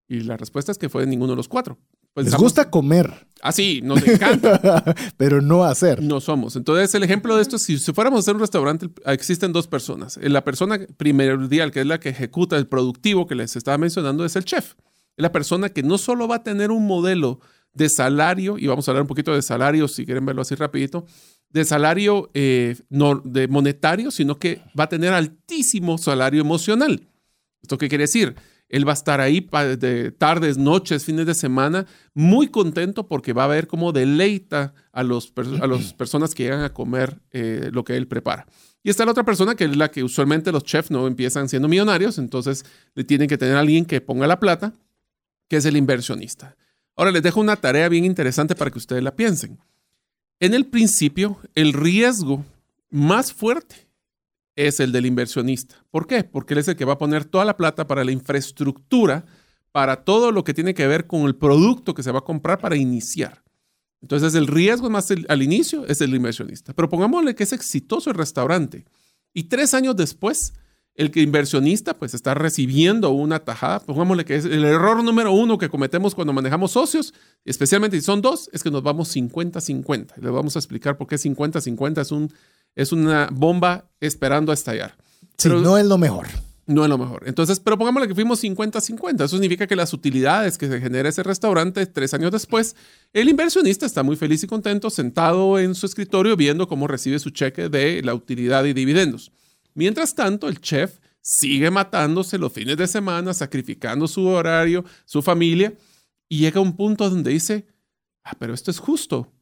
Y la respuesta es que fue ninguno de los cuatro. Pues Les gusta comer. Ah, sí, nos encanta. Pero no hacer. No somos. Entonces, el ejemplo de esto es, si, fuéramos a hacer un restaurante, existen dos personas. La persona primordial, que es la que ejecuta el productivo que les estaba mencionando, es el chef. Es la persona que no solo va a tener un modelo de salario, y vamos a hablar un poquito de salario, si quieren verlo así rapidito, de salario eh, no, de monetario, sino que va a tener altísimo salario emocional. ¿Esto qué quiere decir? Él va a estar ahí de tardes, noches, fines de semana, muy contento porque va a ver cómo deleita a, los, a las personas que llegan a comer eh, lo que él prepara. Y está la otra persona que es la que usualmente los chefs no empiezan siendo millonarios, entonces le tienen que tener a alguien que ponga la plata, que es el inversionista. Ahora les dejo una tarea bien interesante para que ustedes la piensen. En el principio, el riesgo más fuerte es el del inversionista. ¿Por qué? Porque él es el que va a poner toda la plata para la infraestructura, para todo lo que tiene que ver con el producto que se va a comprar para iniciar. Entonces el riesgo más al inicio es el inversionista. Pero pongámosle que es exitoso el restaurante y tres años después el inversionista pues está recibiendo una tajada, pongámosle que es el error número uno que cometemos cuando manejamos socios, especialmente si son dos, es que nos vamos 50-50. Le vamos a explicar por qué 50-50 es un es una bomba esperando a estallar. Sí, no es lo mejor. No es lo mejor. Entonces, pero pongámosle que fuimos 50-50. Eso significa que las utilidades que se genera ese restaurante tres años después, el inversionista está muy feliz y contento sentado en su escritorio viendo cómo recibe su cheque de la utilidad y dividendos. Mientras tanto, el chef sigue matándose los fines de semana, sacrificando su horario, su familia, y llega a un punto donde dice, ah, pero esto es justo.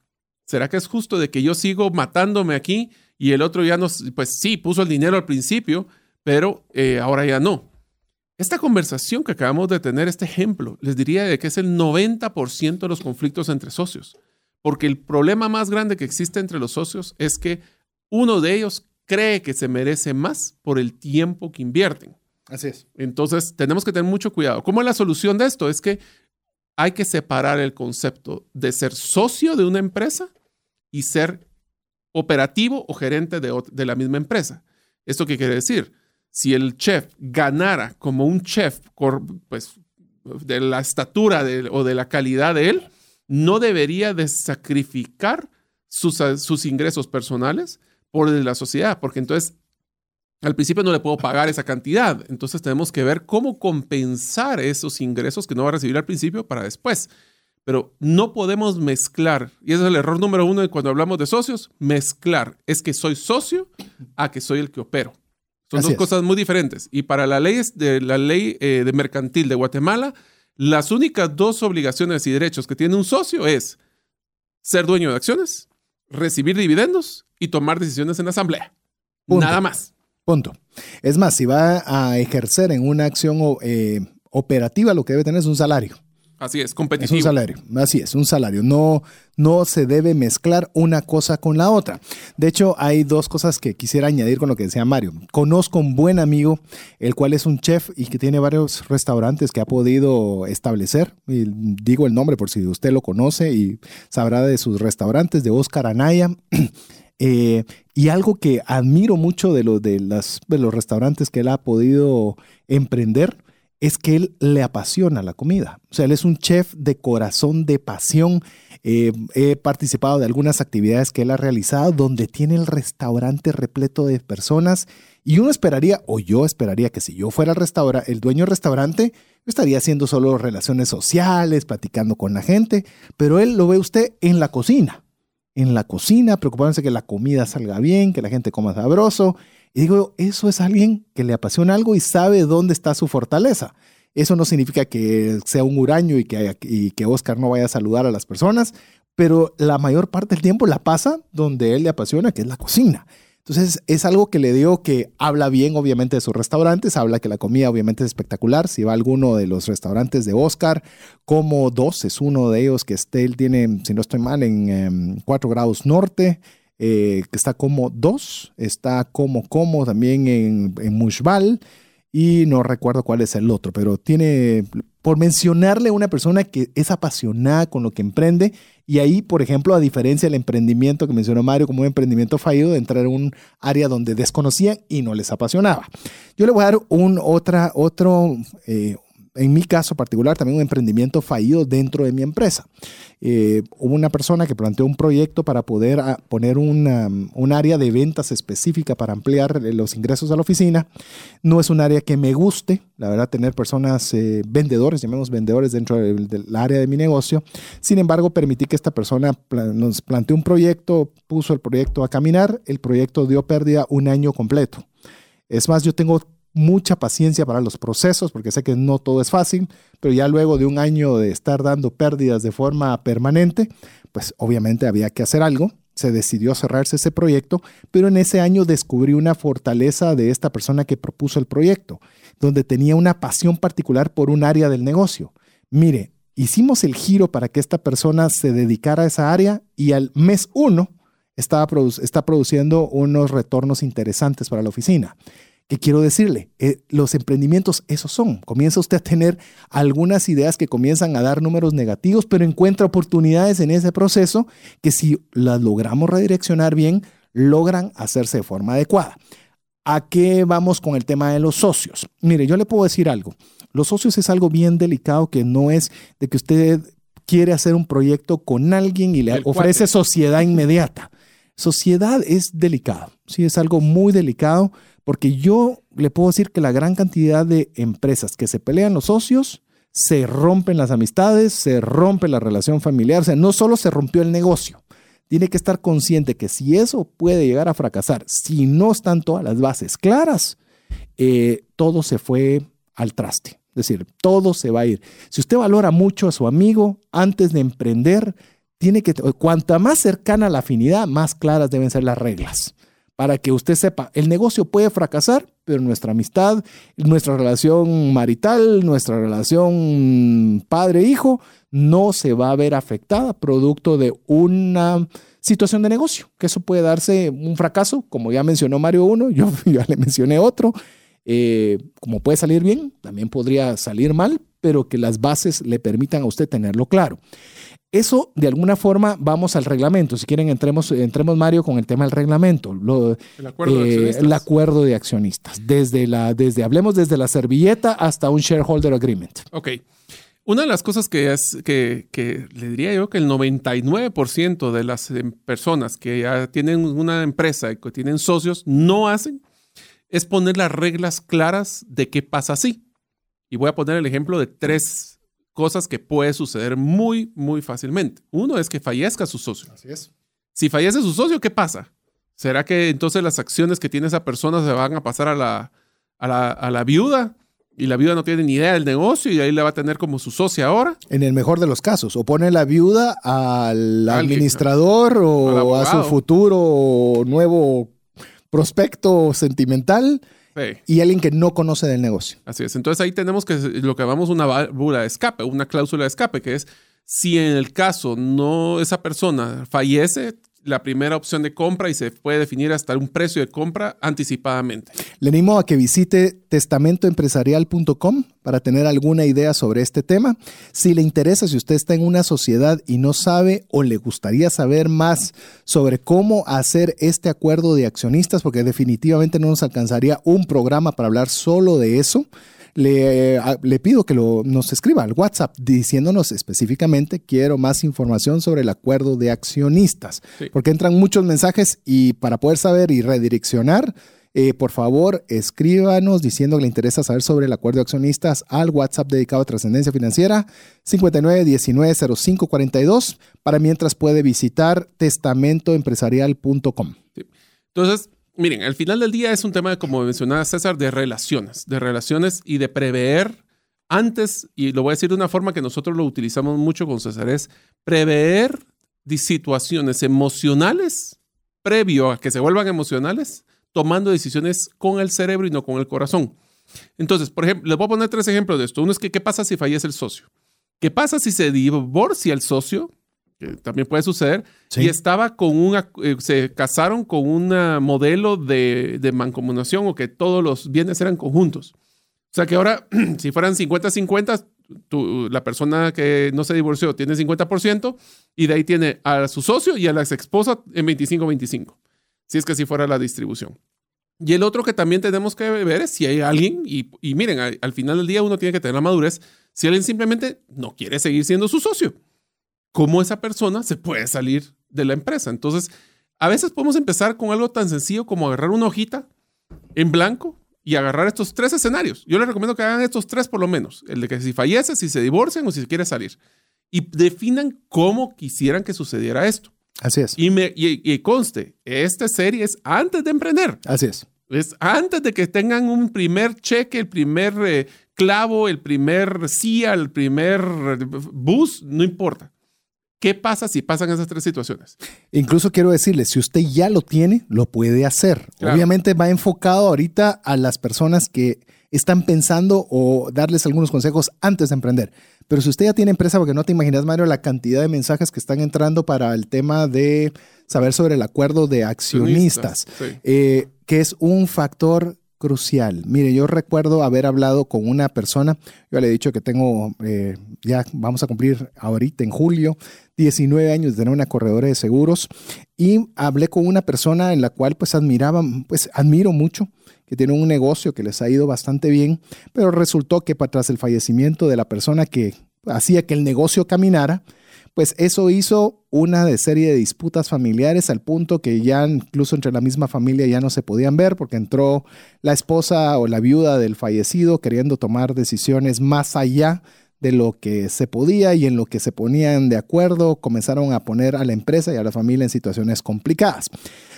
¿Será que es justo de que yo sigo matándome aquí y el otro ya no, pues sí, puso el dinero al principio, pero eh, ahora ya no. Esta conversación que acabamos de tener, este ejemplo, les diría de que es el 90% de los conflictos entre socios, porque el problema más grande que existe entre los socios es que uno de ellos cree que se merece más por el tiempo que invierten. Así es. Entonces, tenemos que tener mucho cuidado. ¿Cómo es la solución de esto? Es que hay que separar el concepto de ser socio de una empresa y ser operativo o gerente de, la misma empresa. ¿Esto qué quiere decir? Si el chef ganara como un chef pues, de la estatura o de la calidad de él, no debería de sacrificar sus, sus ingresos personales por la sociedad, porque entonces al principio no le puedo pagar esa cantidad. Entonces tenemos que ver cómo compensar esos ingresos que no va a recibir al principio para después. Pero no podemos mezclar, y ese es el error número uno cuando hablamos de socios, mezclar. Es que soy socio a que soy el que opero. Son dos cosas muy diferentes. Y para la ley de, la ley eh, de mercantil de Guatemala, las únicas dos obligaciones y derechos que tiene un socio es ser dueño de acciones, recibir dividendos y tomar decisiones en asamblea. Nada más. Punto. Es más, si va a ejercer en una acción eh, operativa, lo que debe tener es un salario. Así es, competitivo. Es un salario, así es, un salario. No, no se debe mezclar una cosa con la otra. De hecho, hay dos cosas que quisiera añadir con lo que decía Mario. Conozco un buen amigo, el cual es un chef y que tiene varios restaurantes que ha podido establecer. Y digo el nombre por si usted lo conoce y sabrá de sus restaurantes, de Oscar Anaya. Eh, y algo que admiro mucho de, lo, de, las, de los restaurantes que él ha podido emprender es que él le apasiona la comida. O sea, él es un chef de corazón, de pasión. Eh, he participado de algunas actividades que él ha realizado donde tiene el restaurante repleto de personas y uno esperaría, o yo esperaría que si yo fuera el, restaura, el dueño del restaurante, estaría haciendo solo relaciones sociales, platicando con la gente, pero él lo ve usted en la cocina, en la cocina, preocupándose que la comida salga bien, que la gente coma sabroso. Y digo, eso es alguien que le apasiona algo y sabe dónde está su fortaleza. Eso no significa que sea un huraño y que, y que Oscar no vaya a saludar a las personas, pero la mayor parte del tiempo la pasa donde él le apasiona, que es la cocina. Entonces es algo que le dio que habla bien obviamente de sus restaurantes, habla que la comida obviamente es espectacular. Si va a alguno de los restaurantes de Oscar, como dos es uno de ellos que él tiene, si no estoy mal, en 4 em, grados norte, eh, que está como dos, está como como también en, en Mushbal y no recuerdo cuál es el otro, pero tiene, por mencionarle a una persona que es apasionada con lo que emprende, y ahí, por ejemplo, a diferencia del emprendimiento que mencionó Mario como un emprendimiento fallido, de entrar en un área donde desconocían y no les apasionaba. Yo le voy a dar un otra, otro, eh, en mi caso particular, también un emprendimiento fallido dentro de mi empresa. Eh, hubo una persona que planteó un proyecto para poder ah, poner una, un área de ventas específica para ampliar eh, los ingresos a la oficina. No es un área que me guste, la verdad, tener personas eh, vendedores, llamemos vendedores dentro del, del, área de mi negocio. Sin embargo, permití que esta persona nos planteó un proyecto, puso el proyecto a caminar, el proyecto dio pérdida un año completo. Es más, yo tengo mucha paciencia para los procesos, porque sé que no todo es fácil, pero ya luego de un año de estar dando pérdidas de forma permanente, pues obviamente había que hacer algo. Se decidió cerrarse ese proyecto, pero en ese año descubrí una fortaleza de esta persona que propuso el proyecto, donde tenía una pasión particular por un área del negocio. Mire, hicimos el giro para que esta persona se dedicara a esa área y al mes uno estaba está produciendo unos retornos interesantes para la oficina. ¿Qué quiero decirle? Eh, los emprendimientos, esos son. Comienza usted a tener algunas ideas que comienzan a dar números negativos, pero encuentra oportunidades en ese proceso que si las logramos redireccionar bien, logran hacerse de forma adecuada. ¿A qué vamos con el tema de los socios? Mire, yo le puedo decir algo. Los socios es algo bien delicado que no es de que usted quiere hacer un proyecto con alguien y le ofrece sociedad inmediata. Sociedad es delicado, sí, es algo muy delicado porque yo le puedo decir que la gran cantidad de empresas que se pelean los socios, se rompen las amistades, se rompe la relación familiar, o sea, no solo se rompió el negocio, tiene que estar consciente que si eso puede llegar a fracasar, si no están todas las bases claras, eh, todo se fue al traste. Es decir, todo se va a ir. Si usted valora mucho a su amigo antes de emprender, tiene que, cuanta más cercana la afinidad, más claras deben ser las reglas para que usted sepa, el negocio puede fracasar, pero nuestra amistad, nuestra relación marital, nuestra relación padre-hijo, no se va a ver afectada producto de una situación de negocio, que eso puede darse un fracaso, como ya mencionó Mario uno, yo ya le mencioné otro, eh, como puede salir bien, también podría salir mal, pero que las bases le permitan a usted tenerlo claro. Eso, de alguna forma, vamos al reglamento. Si quieren, entremos, entremos Mario, con el tema del reglamento. el, acuerdo eh, el, acuerdo de accionistas. Desde la, desde, hablemos desde la servilleta hasta un shareholder agreement. Ok. Una de las cosas que, es, que, que le diría yo que el 99% de las em, personas que ya tienen una empresa y que tienen socios no hacen es poner las reglas claras de qué pasa así. Y voy a poner el ejemplo de tres cosas que puede suceder muy, muy fácilmente. Uno es que fallezca su socio. Así es. Si fallece su socio, ¿qué pasa? ¿Será que entonces las acciones que tiene esa persona se van a pasar a la, a la, viuda? Y la viuda no tiene ni idea del negocio y ahí la va a tener como su socia ahora. En el mejor de los casos. O pone la viuda al administrador o a su futuro nuevo prospecto sentimental y alguien que no conoce del negocio. Así es. Entonces ahí tenemos que lo que llamamos una válvula de escape, una cláusula de escape, que es si en el caso no esa persona fallece, la primera opción de compra y se puede definir hasta un precio de compra anticipadamente. Le animo a que visite testamentoempresarial.com para tener alguna idea sobre este tema. Si le interesa, si usted está en una sociedad y no sabe o le gustaría saber más sobre cómo hacer este acuerdo de accionistas, porque definitivamente no nos alcanzaría un programa para hablar solo de eso, le, le pido que lo, nos escriba al WhatsApp diciéndonos específicamente quiero más información sobre el acuerdo de accionistas, porque entran muchos mensajes y para poder saber y redireccionar, eh, por favor, escríbanos diciendo que le interesa saber sobre el acuerdo de accionistas al WhatsApp dedicado a trascendencia financiera 59190542 para mientras puede visitar testamentoempresarial.com. Entonces, miren, al final del día es un tema, como mencionaba César, de relaciones, de relaciones y de prever antes, y lo voy a decir de una forma que nosotros lo utilizamos mucho con César, es prever situaciones emocionales previo a que se vuelvan emocionales tomando decisiones con el cerebro y no con el corazón. Entonces, por ejemplo, les voy a poner tres ejemplos de esto. Uno es que, ¿qué pasa si fallece el socio? ¿Qué pasa si se divorcia el socio? Que también puede suceder. Y estaba con una, eh, se casaron con un modelo de, de mancomunación o que todos los bienes eran conjuntos. O sea que ahora, si fueran 50-50, la persona que no se divorció tiene 50% y de ahí tiene a su socio y a la ex esposa en 25-25 si es que así fuera la distribución. Y el otro que también tenemos que ver es si hay alguien, y, miren, al, final del día uno tiene que tener la madurez, si alguien simplemente no quiere seguir siendo su socio, ¿cómo esa persona se puede salir de la empresa? Entonces, a veces podemos empezar con algo tan sencillo como agarrar una hojita en blanco y agarrar estos tres escenarios. Yo les recomiendo que hagan estos tres por lo menos, el de que si fallece, si se divorcian o si quiere salir, y definan cómo quisieran que sucediera esto. Así es. Y, me, y, conste, esta serie es antes de emprender. Así es. Es antes de que tengan un primer cheque, el primer eh, clavo, el primer CIA, el primer bus, no importa. ¿Qué pasa si pasan esas tres situaciones? Incluso quiero decirle, si usted ya lo tiene, lo puede hacer. Obviamente va enfocado ahorita a las personas que están pensando o darles algunos consejos antes de emprender. Pero si usted ya tiene empresa, porque no te imaginas, Mario, la cantidad de mensajes que están entrando para el tema de saber sobre el acuerdo de accionistas, eh, que es un factor crucial. Mire, yo recuerdo haber hablado con una persona, yo le he dicho que tengo, eh, ya vamos a cumplir ahorita en julio, 19 años de una corredora de seguros y hablé con una persona en la cual pues admiraba, pues admiro mucho que tiene un negocio que les ha ido bastante bien, pero resultó que tras el fallecimiento de la persona que hacía que el negocio caminara, pues eso hizo una serie de disputas familiares al punto que ya incluso entre la misma familia ya no se podían ver porque entró la esposa o la viuda del fallecido queriendo tomar decisiones más allá de lo que se podía y en lo que se ponían de acuerdo, comenzaron a poner a la empresa y a la familia en situaciones complicadas.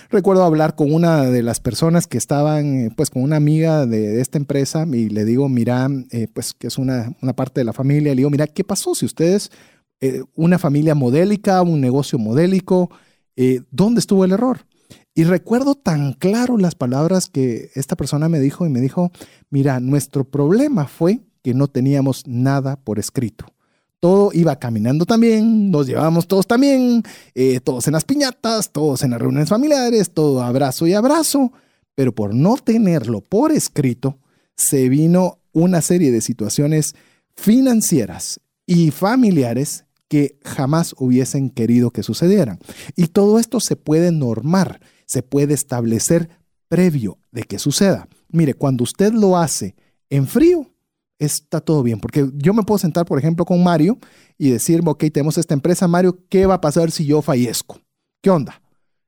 Recuerdo hablar con una de las personas que estaban, eh, pues con una amiga de, esta empresa y le digo, mira, eh, pues que es una, una, parte de la familia, le digo, mira, ¿qué pasó si ustedes, eh, una familia modélica, un negocio modélico, ¿dónde estuvo el error? Y recuerdo tan claro las palabras que esta persona me dijo y me dijo, mira, nuestro problema fue que no teníamos nada por escrito todo iba caminando también, nos llevábamos todos también, eh, todos en las piñatas, todos en las reuniones familiares, todo abrazo y abrazo, pero por no tenerlo por escrito, se vino una serie de situaciones financieras y familiares que jamás hubiesen querido que sucedieran. Y todo esto se puede normar, se puede establecer previo de que suceda. Mire, cuando usted lo hace en frío, está todo bien. Porque yo me puedo sentar, por ejemplo, con Mario y decirme, ok, tenemos esta empresa, Mario, ¿qué va a pasar si yo fallezco? ¿Qué onda?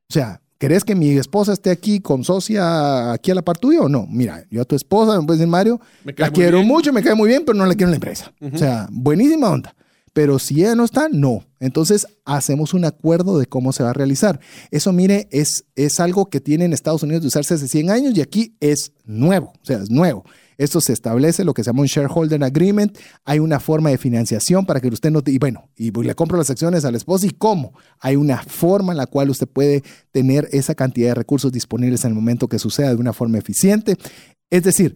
O sea, ¿querés que mi esposa esté aquí con socia aquí a la par tuya o no? Mira, yo a tu esposa, me puedes decir, Mario, la quiero mucho, me cae muy bien, pero no la quiero en la empresa. O sea, buenísima onda. Pero si ella no está, no. Entonces hacemos un acuerdo de cómo se va a realizar. Eso, mire, es, es algo que tiene en Estados Unidos de usarse hace 100 años y aquí es nuevo. O sea, es nuevo. Esto se establece lo que se llama un shareholder agreement. Hay una forma de financiación para que usted no... y bueno, y le compro las acciones al esposo. ¿Y cómo? Hay una forma en la cual usted puede tener esa cantidad de recursos disponibles en el momento que suceda de una forma eficiente. Es decir,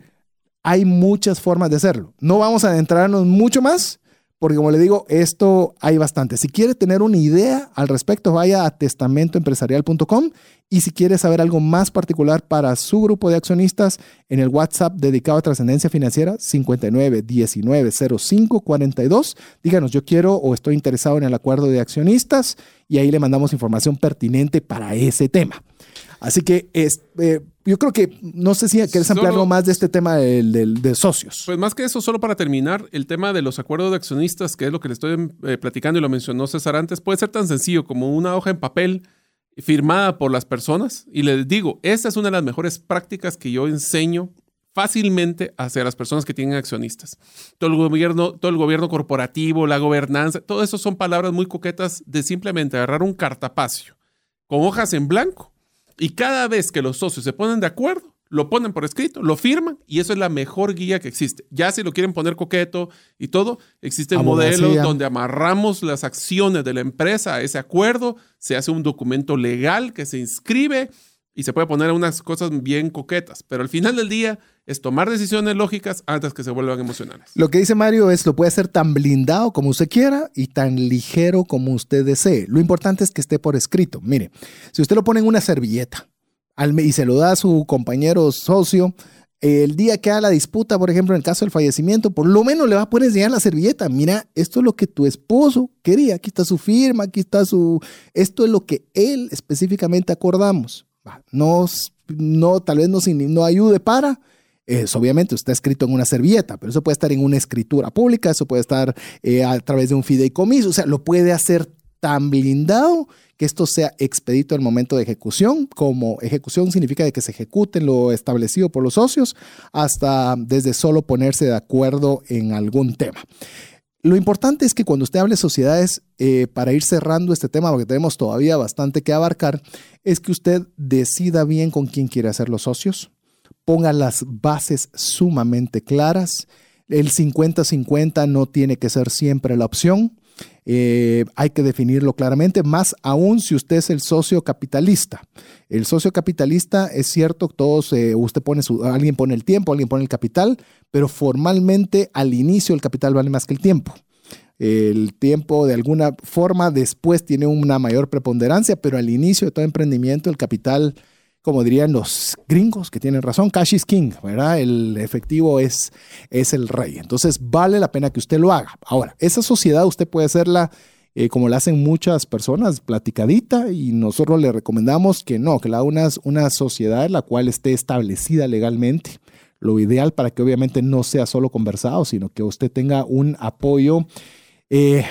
hay muchas formas de hacerlo. No vamos a adentrarnos mucho más, porque como le digo, esto hay bastante. Si quiere tener una idea al respecto, vaya a testamentoempresarial.com y si quiere saber algo más particular para su grupo de accionistas, en el WhatsApp dedicado a trascendencia financiera 59190542, díganos, yo quiero o estoy interesado en el acuerdo de accionistas y ahí le mandamos información pertinente para ese tema. Así que es, eh, yo creo que, no sé si quieres ampliarlo más de este tema de socios. Pues más que eso, solo para terminar, el tema de los acuerdos de accionistas, que es lo que le estoy eh, platicando y lo mencionó César antes, puede ser tan sencillo como una hoja en papel firmada por las personas. Y les digo, esta es una de las mejores prácticas que yo enseño fácilmente hacia las personas que tienen accionistas. Todo el gobierno, todo el gobierno corporativo, la gobernanza, todo eso son palabras muy coquetas de simplemente agarrar un cartapacio con hojas en blanco y cada vez que los socios se ponen de acuerdo, lo ponen por escrito, lo firman y eso es la mejor guía que existe. Ya si lo quieren poner coqueto y todo, existen modelos donde amarramos las acciones de la empresa a ese acuerdo, se hace un documento legal que se inscribe y se puede poner unas cosas bien coquetas, pero al final del día es tomar decisiones lógicas antes que se vuelvan emocionales. Lo que dice Mario es lo puede hacer tan blindado como usted quiera y tan ligero como usted desee. Lo importante es que esté por escrito. Mire, si usted lo pone en una servilleta y se lo da a su compañero socio, el día que haga la disputa, por ejemplo, en caso del fallecimiento, por lo menos le va a poner enseñar la servilleta. Mira, esto es lo que tu esposo quería. Aquí está su firma, aquí está su... Esto es lo que él específicamente acordamos. No, no tal vez no, no ayude para, es, obviamente está escrito en una servilleta, pero eso puede estar en una escritura pública, eso puede estar eh, a través de un fideicomiso, o sea, lo puede hacer tan blindado que esto sea expedito al momento de ejecución, como ejecución significa que se ejecute lo establecido por los socios, hasta desde solo ponerse de acuerdo en algún tema. Lo importante es que cuando usted hable sociedades, eh, para ir cerrando este tema, porque tenemos todavía bastante que abarcar, es que usted decida bien con quién quiere hacer los socios, ponga las bases sumamente claras. El 50-50 no tiene que ser siempre la opción. Eh, hay que definirlo claramente, más aún si usted es el socio capitalista. El socio capitalista es cierto, todos, eh, usted pone su, alguien pone el tiempo, alguien pone el capital, pero formalmente al inicio el capital vale más que el tiempo. El tiempo de alguna forma después tiene una mayor preponderancia, pero al inicio de todo emprendimiento el capital como dirían los gringos, que tienen razón, cash is king, ¿verdad? El efectivo es, es el rey. Entonces vale la pena que usted lo haga. Ahora, esa sociedad usted puede hacerla eh, como la hacen muchas personas, platicadita, y nosotros le recomendamos que no, que la haga una, una sociedad en la cual esté establecida legalmente. Lo ideal para que obviamente no sea solo conversado, sino que usted tenga un apoyo. Eh,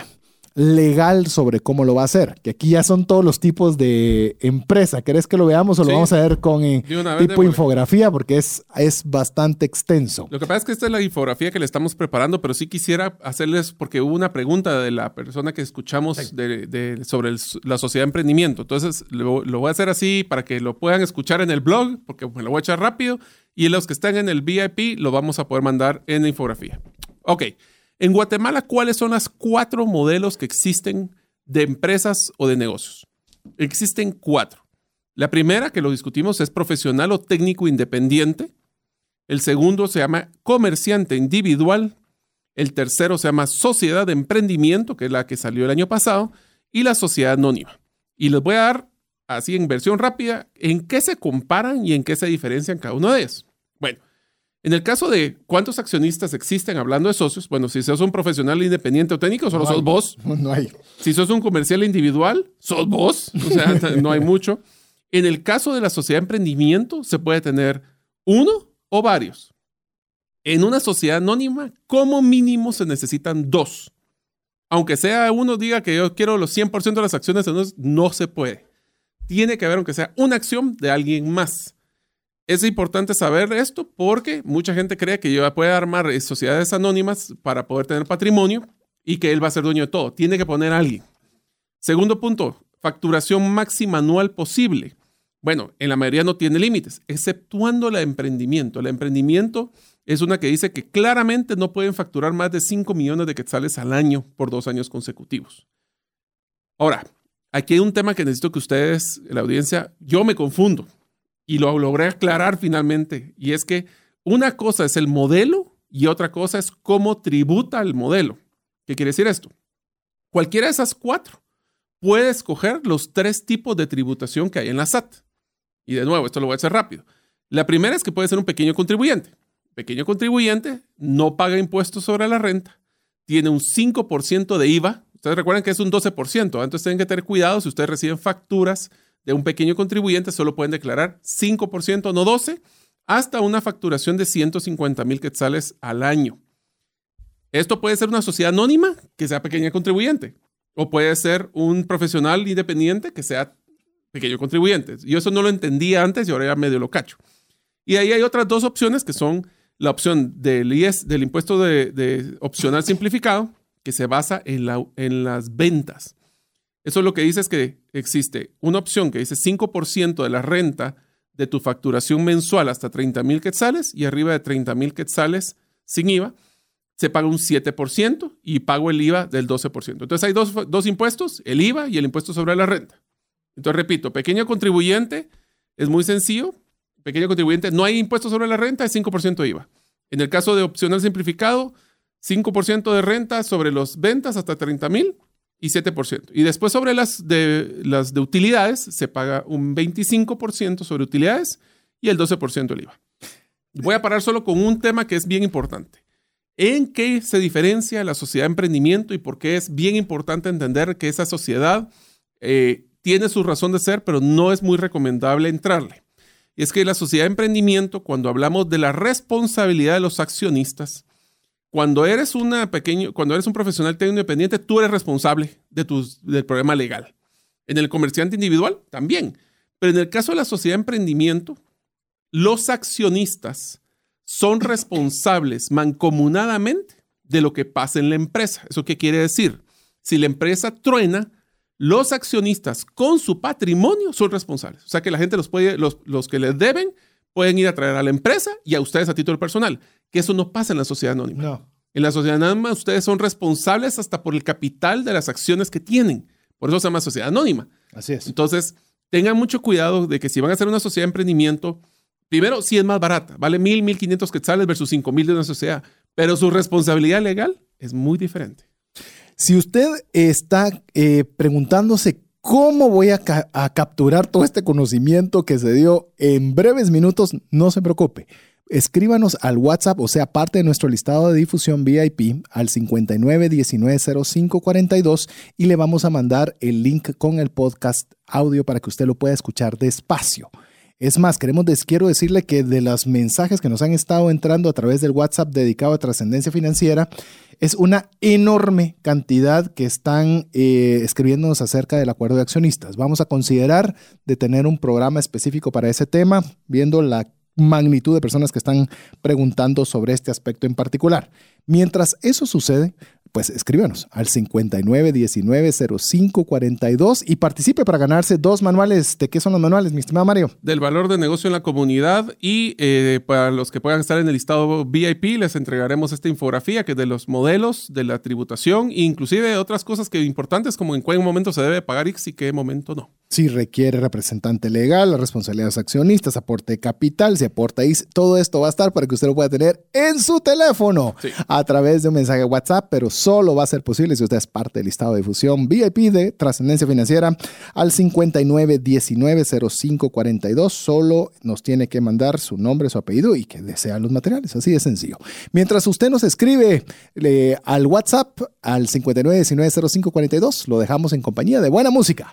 legal sobre cómo lo va a hacer. Que aquí ya son todos los tipos de empresa. ¿Querés que lo veamos o lo vamos a ver con eh, tipo infografía? Porque es, es bastante extenso. Lo que pasa es que esta es la infografía que le estamos preparando, pero sí quisiera hacerles, porque hubo una pregunta de la persona que escuchamos de, sobre la sociedad de emprendimiento. Entonces lo, lo, voy a hacer así para que lo puedan escuchar en el blog, porque me lo voy a echar rápido. Y los que están en el VIP lo vamos a poder mandar en la infografía. Ok. En Guatemala, ¿cuáles son los cuatro modelos que existen de empresas o de negocios? Existen cuatro. La primera, que lo discutimos, es profesional o técnico independiente. El segundo se llama comerciante individual. El tercero se llama sociedad de emprendimiento, que es la que salió el año pasado. Y la sociedad anónima. Y les voy a dar, así en versión rápida, en qué se comparan y en qué se diferencian cada uno de ellos. Bueno, en el caso de cuántos accionistas existen hablando de socios, bueno, si sos un profesional independiente o técnico, solo sos vos. No hay. Si sos un comercial individual, sos vos. O sea, no hay mucho. En el caso de la sociedad de emprendimiento, se puede tener uno o varios. En una sociedad anónima, como mínimo se necesitan dos. Aunque sea uno diga que yo quiero los 100% de las acciones, no se puede. Tiene que haber, aunque sea una acción de alguien más. Es importante saber esto porque mucha gente cree que yo puede armar eh, sociedades anónimas para poder tener patrimonio y que él va a ser dueño de todo. Tiene que poner a alguien. Segundo punto, facturación máxima anual posible. Bueno, en la mayoría no tiene límites, exceptuando de emprendimiento. La emprendimiento es una que dice que claramente no pueden facturar más de 5 millones de quetzales al año por dos años consecutivos. Ahora, aquí hay un tema que necesito que ustedes, la audiencia, yo me confundo y lo logré aclarar finalmente. Y es que una cosa es el modelo y otra cosa es cómo tributa el modelo. ¿Qué quiere decir esto? Cualquiera de esas cuatro puede escoger los tres tipos de tributación que hay en la SAT. Y de nuevo, esto lo voy a hacer rápido. La primera es que puede ser un pequeño contribuyente. Pequeño contribuyente no paga impuestos sobre la renta, tiene un 5% de IVA. Ustedes recuerdan que es un 12%, entonces tienen que tener cuidado si ustedes reciben facturas de un pequeño contribuyente solo pueden declarar 5%, no 12%, hasta una facturación de 150 mil quetzales al año. Esto puede ser una sociedad anónima que sea pequeña contribuyente, o puede ser un profesional independiente que sea pequeño contribuyente. Yo eso no lo entendía antes y ahora ya medio lo cacho. Y ahí hay otras dos opciones que son la opción del IES, del impuesto de, opcional simplificado, que se basa en, la, en las ventas. Eso lo que dice es que existe una opción que dice 5% de la renta de tu facturación mensual hasta 30 mil quetzales y arriba de 30 mil quetzales sin IVA, se paga un 7% y pago el IVA del 12%. Entonces hay dos, dos impuestos, el IVA y el impuesto sobre la renta. Entonces repito, pequeño contribuyente es muy sencillo, pequeño contribuyente, no hay impuesto sobre la renta, es 5% de IVA. En el caso de opcional simplificado, 5% de renta sobre las ventas hasta 30 mil y 7%. Y después sobre las de, las de utilidades se paga un 25% sobre utilidades y el 12% del IVA. Voy a parar solo con un tema que es bien importante. ¿En qué se diferencia la sociedad de emprendimiento y por qué es bien importante entender que esa sociedad eh, tiene su razón de ser, pero no es muy recomendable entrarle? Y es que la sociedad de emprendimiento, cuando hablamos de la responsabilidad de los accionistas, cuando eres, una pequeño, cuando eres un profesional técnico independiente, tú eres responsable de tus, del problema legal. En el comerciante individual, también. Pero en el caso de la sociedad de emprendimiento, los accionistas son responsables mancomunadamente de lo que pasa en la empresa. ¿Eso qué quiere decir? Si la empresa truena, los accionistas con su patrimonio son responsables. O sea que la gente los puede, los, los que les deben pueden ir a traer a la empresa y a ustedes a título personal, que eso no pasa en la sociedad anónima. No. En la sociedad anónima ustedes son responsables hasta por el capital de las acciones que tienen. Por eso se llama sociedad anónima. Así es. Entonces, tengan mucho cuidado de que si van a hacer una sociedad de emprendimiento, primero, si es más barata, vale mil, mil quinientos quetzales versus cinco mil de una sociedad, pero su responsabilidad legal es muy diferente. Si usted está eh, preguntándose cómo voy a, capturar todo este conocimiento que se dio en breves minutos, no se preocupe. Escríbanos al WhatsApp, o sea, parte de nuestro listado de difusión VIP al 59190542 y le vamos a mandar el link con el podcast audio para que usted lo pueda escuchar despacio. Es más, queremos, quiero decirle que de los mensajes que nos han estado entrando a través del WhatsApp dedicado a trascendencia financiera, es una enorme cantidad que están eh, escribiéndonos acerca del acuerdo de accionistas. Vamos a considerar de tener un programa específico para ese tema, viendo la magnitud de personas que están preguntando sobre este aspecto en particular. Mientras eso sucede, pues escríbanos al 59190542 y participe para ganarse dos manuales. ¿De qué son los manuales, mi estimado Mario? Del valor de negocio en la comunidad y eh, para los que puedan estar en el listado VIP les entregaremos esta infografía que es de los modelos, de la tributación e inclusive otras cosas que importantes como en qué momento se debe pagar y qué momento no si requiere representante legal, las responsabilidades accionistas, aporte de capital, si aporta ahí, todo esto va a estar para que usted lo pueda tener en su teléfono a través de un mensaje de WhatsApp, pero solo va a ser posible si usted es parte del listado de difusión VIP de Trascendencia Financiera al 59190542. Solo nos tiene que mandar su nombre, su apellido y que desea los materiales, así de sencillo. Mientras usted nos escribe al WhatsApp al 59190542, lo dejamos en compañía de buena música.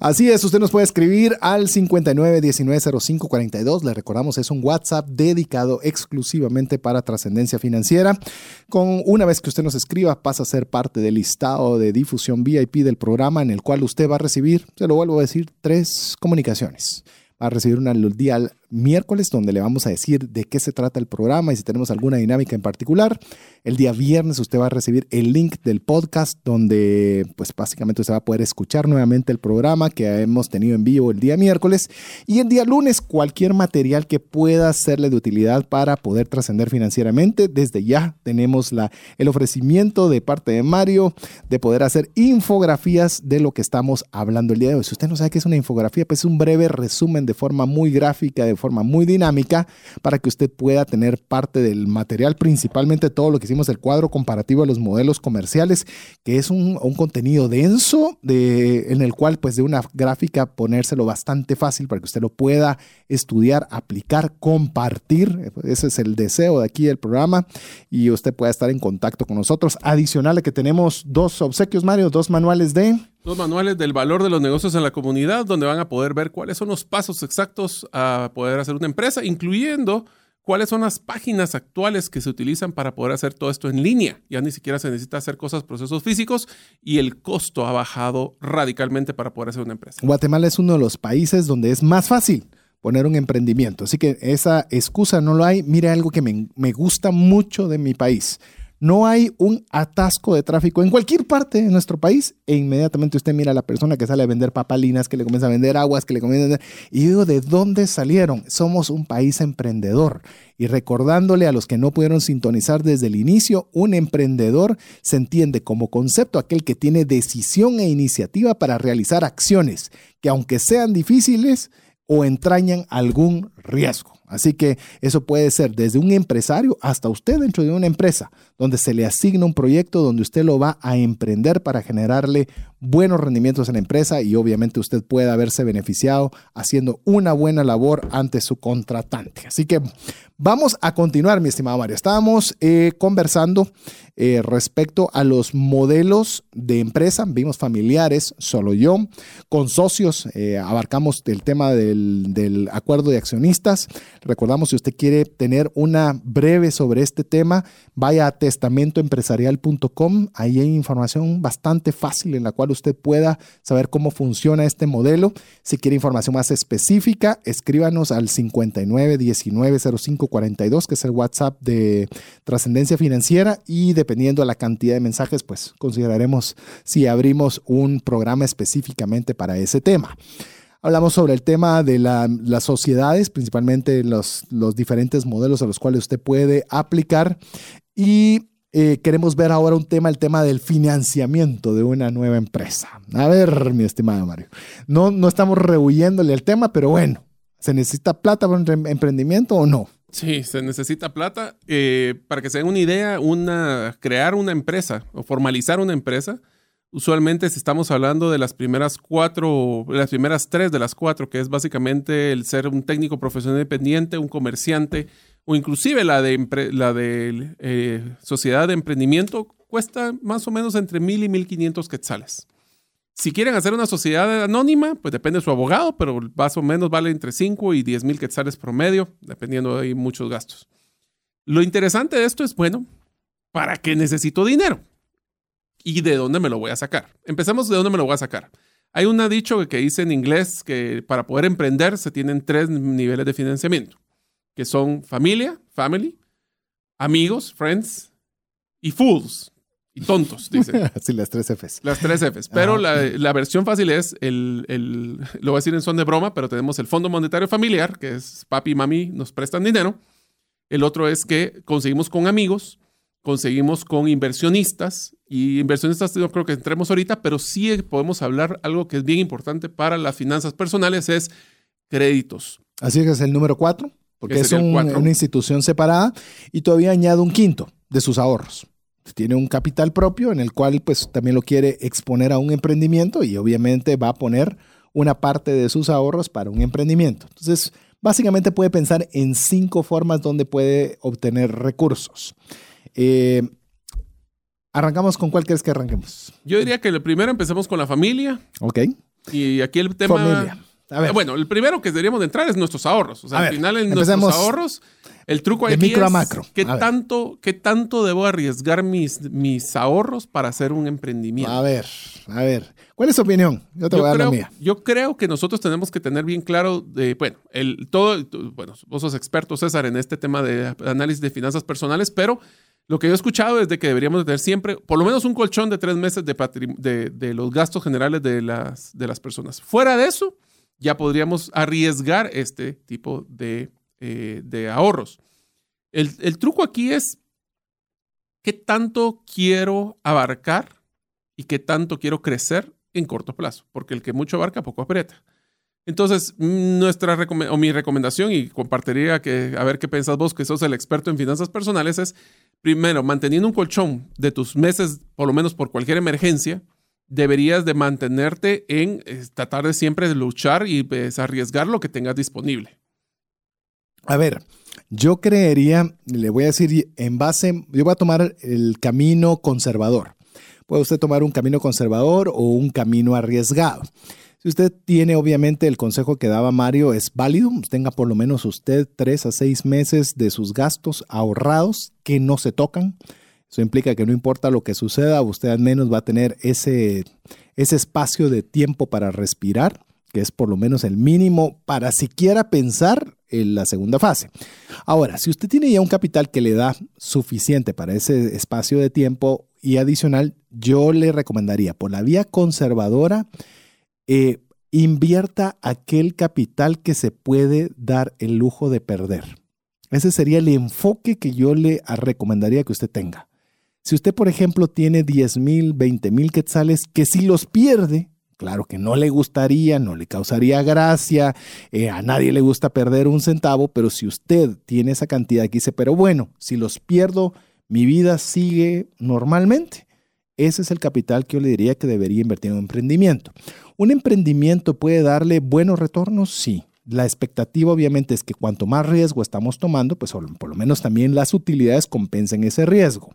Así es, usted nos puede escribir al 59190542. Le recordamos, es un WhatsApp dedicado exclusivamente para trascendencia financiera. Con una vez que usted nos escriba, pasa a ser parte del listado de difusión VIP del programa en el cual usted va a recibir, se lo vuelvo a decir, tres comunicaciones. Va a recibir una al miércoles donde le vamos a decir de qué se trata el programa y si tenemos alguna dinámica en particular. El día viernes usted va a recibir el link del podcast donde pues básicamente usted va a poder escuchar nuevamente el programa que hemos tenido en vivo el día miércoles y el día lunes cualquier material que pueda serle de utilidad para poder trascender financieramente. Desde ya tenemos la, el ofrecimiento de parte de Mario de poder hacer infografías de lo que estamos hablando el día de hoy. Si usted no sabe qué es una infografía, pues es un breve resumen de forma muy gráfica, de forma muy dinámica para que usted pueda tener parte del material, principalmente todo lo que hicimos, el cuadro comparativo de los modelos comerciales, que es un, contenido denso de, en el cual pues de una gráfica ponérselo bastante fácil para que usted lo pueda estudiar, aplicar, compartir. Ese es el deseo de aquí del programa y usted pueda estar en contacto con nosotros. Adicional a que tenemos dos obsequios, Mario, dos manuales de dos manuales del valor de los negocios en la comunidad, donde van a poder ver cuáles son los pasos exactos a poder hacer una empresa, incluyendo cuáles son las páginas actuales que se utilizan para poder hacer todo esto en línea. Ya ni siquiera se necesita hacer cosas, procesos físicos y el costo ha bajado radicalmente para poder hacer una empresa. Guatemala es uno de los países donde es más fácil poner un emprendimiento. Así que esa excusa no lo hay. Mire algo que me, me gusta mucho de mi país. No hay un atasco de tráfico en cualquier parte de nuestro país e inmediatamente usted mira a la persona que sale a vender papalinas, que le comienza a vender aguas, que le comienza a vender... Y digo, ¿de dónde salieron? Somos un país emprendedor. Y recordándole a los que no pudieron sintonizar desde el inicio, un emprendedor se entiende como concepto aquel que tiene decisión e iniciativa para realizar acciones que aunque sean difíciles o entrañan algún riesgo. Así que eso puede ser desde un empresario hasta usted dentro de una empresa, donde se le asigna un proyecto donde usted lo va a emprender para generarle buenos rendimientos en la empresa y obviamente usted puede haberse beneficiado haciendo una buena labor ante su contratante. Así que vamos a continuar, mi estimado Mario. Estábamos eh, conversando eh, respecto a los modelos de empresa. Vimos familiares, solo yo, con socios. Eh, abarcamos el tema del, del acuerdo de accionistas. Recordamos, si usted quiere tener una breve sobre este tema, vaya a testamentoempresarial.com. Ahí hay información bastante fácil en la cual usted pueda saber cómo funciona este modelo. Si quiere información más específica, escríbanos al 59190542, que es el WhatsApp de Trascendencia Financiera y dependiendo de la cantidad de mensajes, pues consideraremos si abrimos un programa específicamente para ese tema. Hablamos sobre el tema de las sociedades, principalmente los, los diferentes modelos a los cuales usted puede aplicar. Y eh, queremos ver ahora un tema, el tema del financiamiento de una nueva empresa. A ver, mi estimado Mario, no, no estamos rehuyéndole el tema, pero bueno, ¿se necesita plata para un emprendimiento o no? Sí, se necesita plata. Eh, para que se den una idea, una, crear una empresa o formalizar una empresa, usualmente si estamos hablando de las primeras cuatro, las primeras tres de las cuatro, que es básicamente el ser un técnico profesional independiente, un comerciante, o inclusive la de, la de eh, sociedad de emprendimiento cuesta más o menos entre mil y mil quinientos quetzales. Si quieren hacer una sociedad anónima, pues depende de su abogado, pero más o menos vale entre 5 y 10 mil quetzales promedio, dependiendo de muchos gastos. Lo interesante de esto es, bueno, ¿para qué necesito dinero? ¿Y de dónde me lo voy a sacar? Empecemos de dónde me lo voy a sacar. Hay un dicho que dice en inglés que para poder emprender se tienen tres niveles de financiamiento que son familia, family, amigos, friends y fools. Y tontos, dice. Sí, las tres Fs. Las tres Fs. Pero la, versión fácil es el, el, lo voy a decir en son de broma, pero tenemos el Fondo Monetario Familiar, que es papi y mami nos prestan dinero. El otro es que conseguimos con amigos, conseguimos con inversionistas, y inversionistas no creo que entremos ahorita, pero sí podemos hablar algo que es bien importante para las finanzas personales, es créditos. Así que es el número cuatro porque es una institución separada y todavía añade un quinto de sus ahorros. Tiene un capital propio en el cual pues también lo quiere exponer a un emprendimiento y obviamente va a poner una parte de sus ahorros para un emprendimiento. Entonces, básicamente puede pensar en cinco formas donde puede obtener recursos. Eh, arrancamos con cuál quieres que arranquemos. Yo diría que lo primero empecemos con la familia. Ok. Y aquí el tema... Familia. A ver. Bueno, el primero que deberíamos de entrar es nuestros ahorros. O sea, A al ver, final en nuestros ahorros, el truco de aquí micro a es macro. ¿qué A tanto, qué tanto debo arriesgar mis, mis ahorros para hacer un emprendimiento. A ver, a ver. ¿Cuál es tu opinión? Yo te voy a dar creo, la mía. yo creo que nosotros tenemos que tener bien claro de, bueno, el todo, bueno, vos sos experto, César, en este tema de análisis de finanzas personales, pero lo que yo he escuchado es de que deberíamos de tener siempre por lo menos un colchón de tres meses de, de, de los gastos generales de las, de las personas. Fuera de eso, ya podríamos arriesgar este tipo de, eh, de ahorros. El, el truco aquí es qué tanto quiero abarcar y qué tanto quiero crecer en corto plazo, porque el que mucho abarca poco aprieta. Entonces, nuestra o mi recomendación, y compartiría que a ver qué pensás vos, que sos el experto en finanzas personales, es primero, manteniendo un colchón de tus meses, por lo menos por cualquier emergencia, deberías de mantenerte en eh, tratar de siempre de luchar y pues, arriesgar lo que tengas disponible. A ver, yo creería, le voy a decir en base, yo voy a tomar el camino conservador. Puede usted tomar un camino conservador o un camino arriesgado. Si usted tiene, obviamente, el consejo que daba Mario es válido, tenga por lo menos usted tres a seis meses de sus gastos ahorrados que no se tocan. Eso implica que no importa lo que suceda, usted al menos va a tener ese, ese espacio de tiempo para respirar, que es por lo menos el mínimo para siquiera pensar en la segunda fase. Ahora, si usted tiene ya un capital que le da suficiente para ese espacio de tiempo y adicional, yo le recomendaría por la vía conservadora, eh, invierta aquel capital que se puede dar el lujo de perder. Ese sería el enfoque que yo le recomendaría que usted tenga. Si usted, por ejemplo, tiene 10 mil, 20 mil quetzales, que si los pierde, claro que no le gustaría, no le causaría gracia, eh, a nadie le gusta perder un centavo, pero si usted tiene esa cantidad que dice, pero bueno, si los pierdo, mi vida sigue normalmente. Ese es el capital que yo le diría que debería invertir en un emprendimiento. ¿Un emprendimiento puede darle buenos retornos? Sí. La expectativa obviamente es que cuanto más riesgo estamos tomando, pues por lo menos también las utilidades compensen ese riesgo.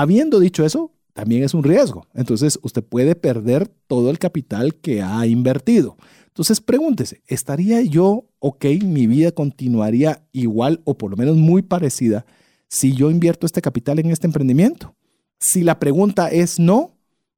Habiendo dicho eso, también es un riesgo. Entonces, usted puede perder todo el capital que ha invertido. Entonces, pregúntese, ¿estaría yo, ok, mi vida continuaría igual o por lo menos muy parecida si yo invierto este capital en este emprendimiento? Si la pregunta es no,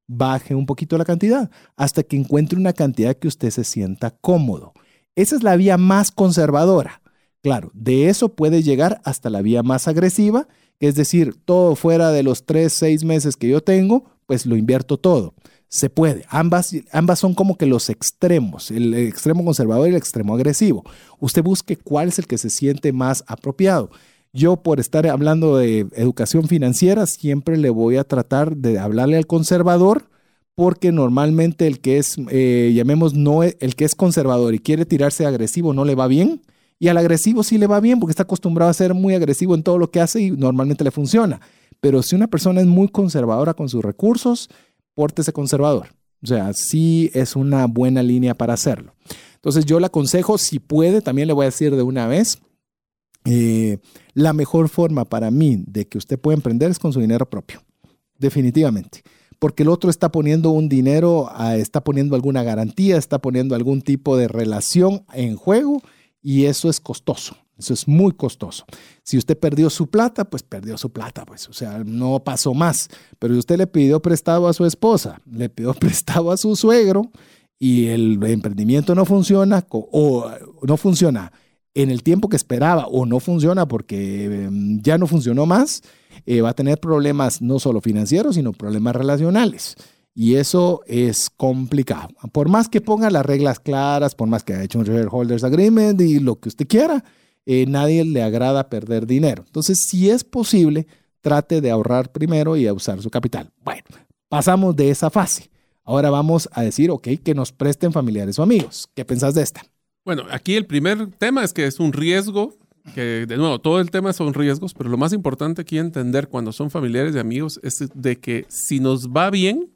baje un poquito la cantidad hasta que encuentre una cantidad que usted se sienta cómodo. Esa es la vía más conservadora. Claro, de eso puede llegar hasta la vía más agresiva, es decir, todo fuera de los tres, seis meses que yo tengo, pues lo invierto todo. Se puede. Ambas, ambas son como que los extremos, el extremo conservador y el extremo agresivo. Usted busque cuál es el que se siente más apropiado. Yo por estar hablando de educación financiera, siempre le voy a tratar de hablarle al conservador, porque normalmente el que es, eh, llamemos, no, el que es conservador y quiere tirarse agresivo no le va bien. Y al agresivo sí le va bien porque está acostumbrado a ser muy agresivo en todo lo que hace y normalmente le funciona. Pero si una persona es muy conservadora con sus recursos, pórtese conservador. O sea, sí es una buena línea para hacerlo. Entonces yo le aconsejo, si puede, también le voy a decir de una vez, eh, la mejor forma para mí de que usted pueda emprender es con su dinero propio. Definitivamente. Porque el otro está poniendo un dinero, ah, está poniendo alguna garantía, está poniendo algún tipo de relación en juego y eso es costoso. Eso es muy costoso. Si usted perdió su plata, pues perdió su plata, pues, o sea, no pasó más. Pero si usted le pidió prestado a su esposa, le pidió prestado a su suegro y el emprendimiento no funciona o no funciona en el tiempo que esperaba o no funciona porque eh, ya no funcionó más, eh, va a tener problemas no solo financieros, sino problemas relacionales. Y eso es complicado. Por más que ponga las reglas claras, por más que haya hecho un shareholders agreement y lo que usted quiera, eh, nadie le agrada perder dinero. Entonces, si es posible, trate de ahorrar primero y a usar su capital. Bueno, pasamos de esa fase. Ahora vamos a decir, ok, que nos presten familiares o amigos. ¿Qué pensás de esta? Bueno, aquí el primer tema es que es un riesgo, que de nuevo, todo el tema son riesgos, pero lo más importante aquí entender cuando son familiares y amigos es de que si nos va bien,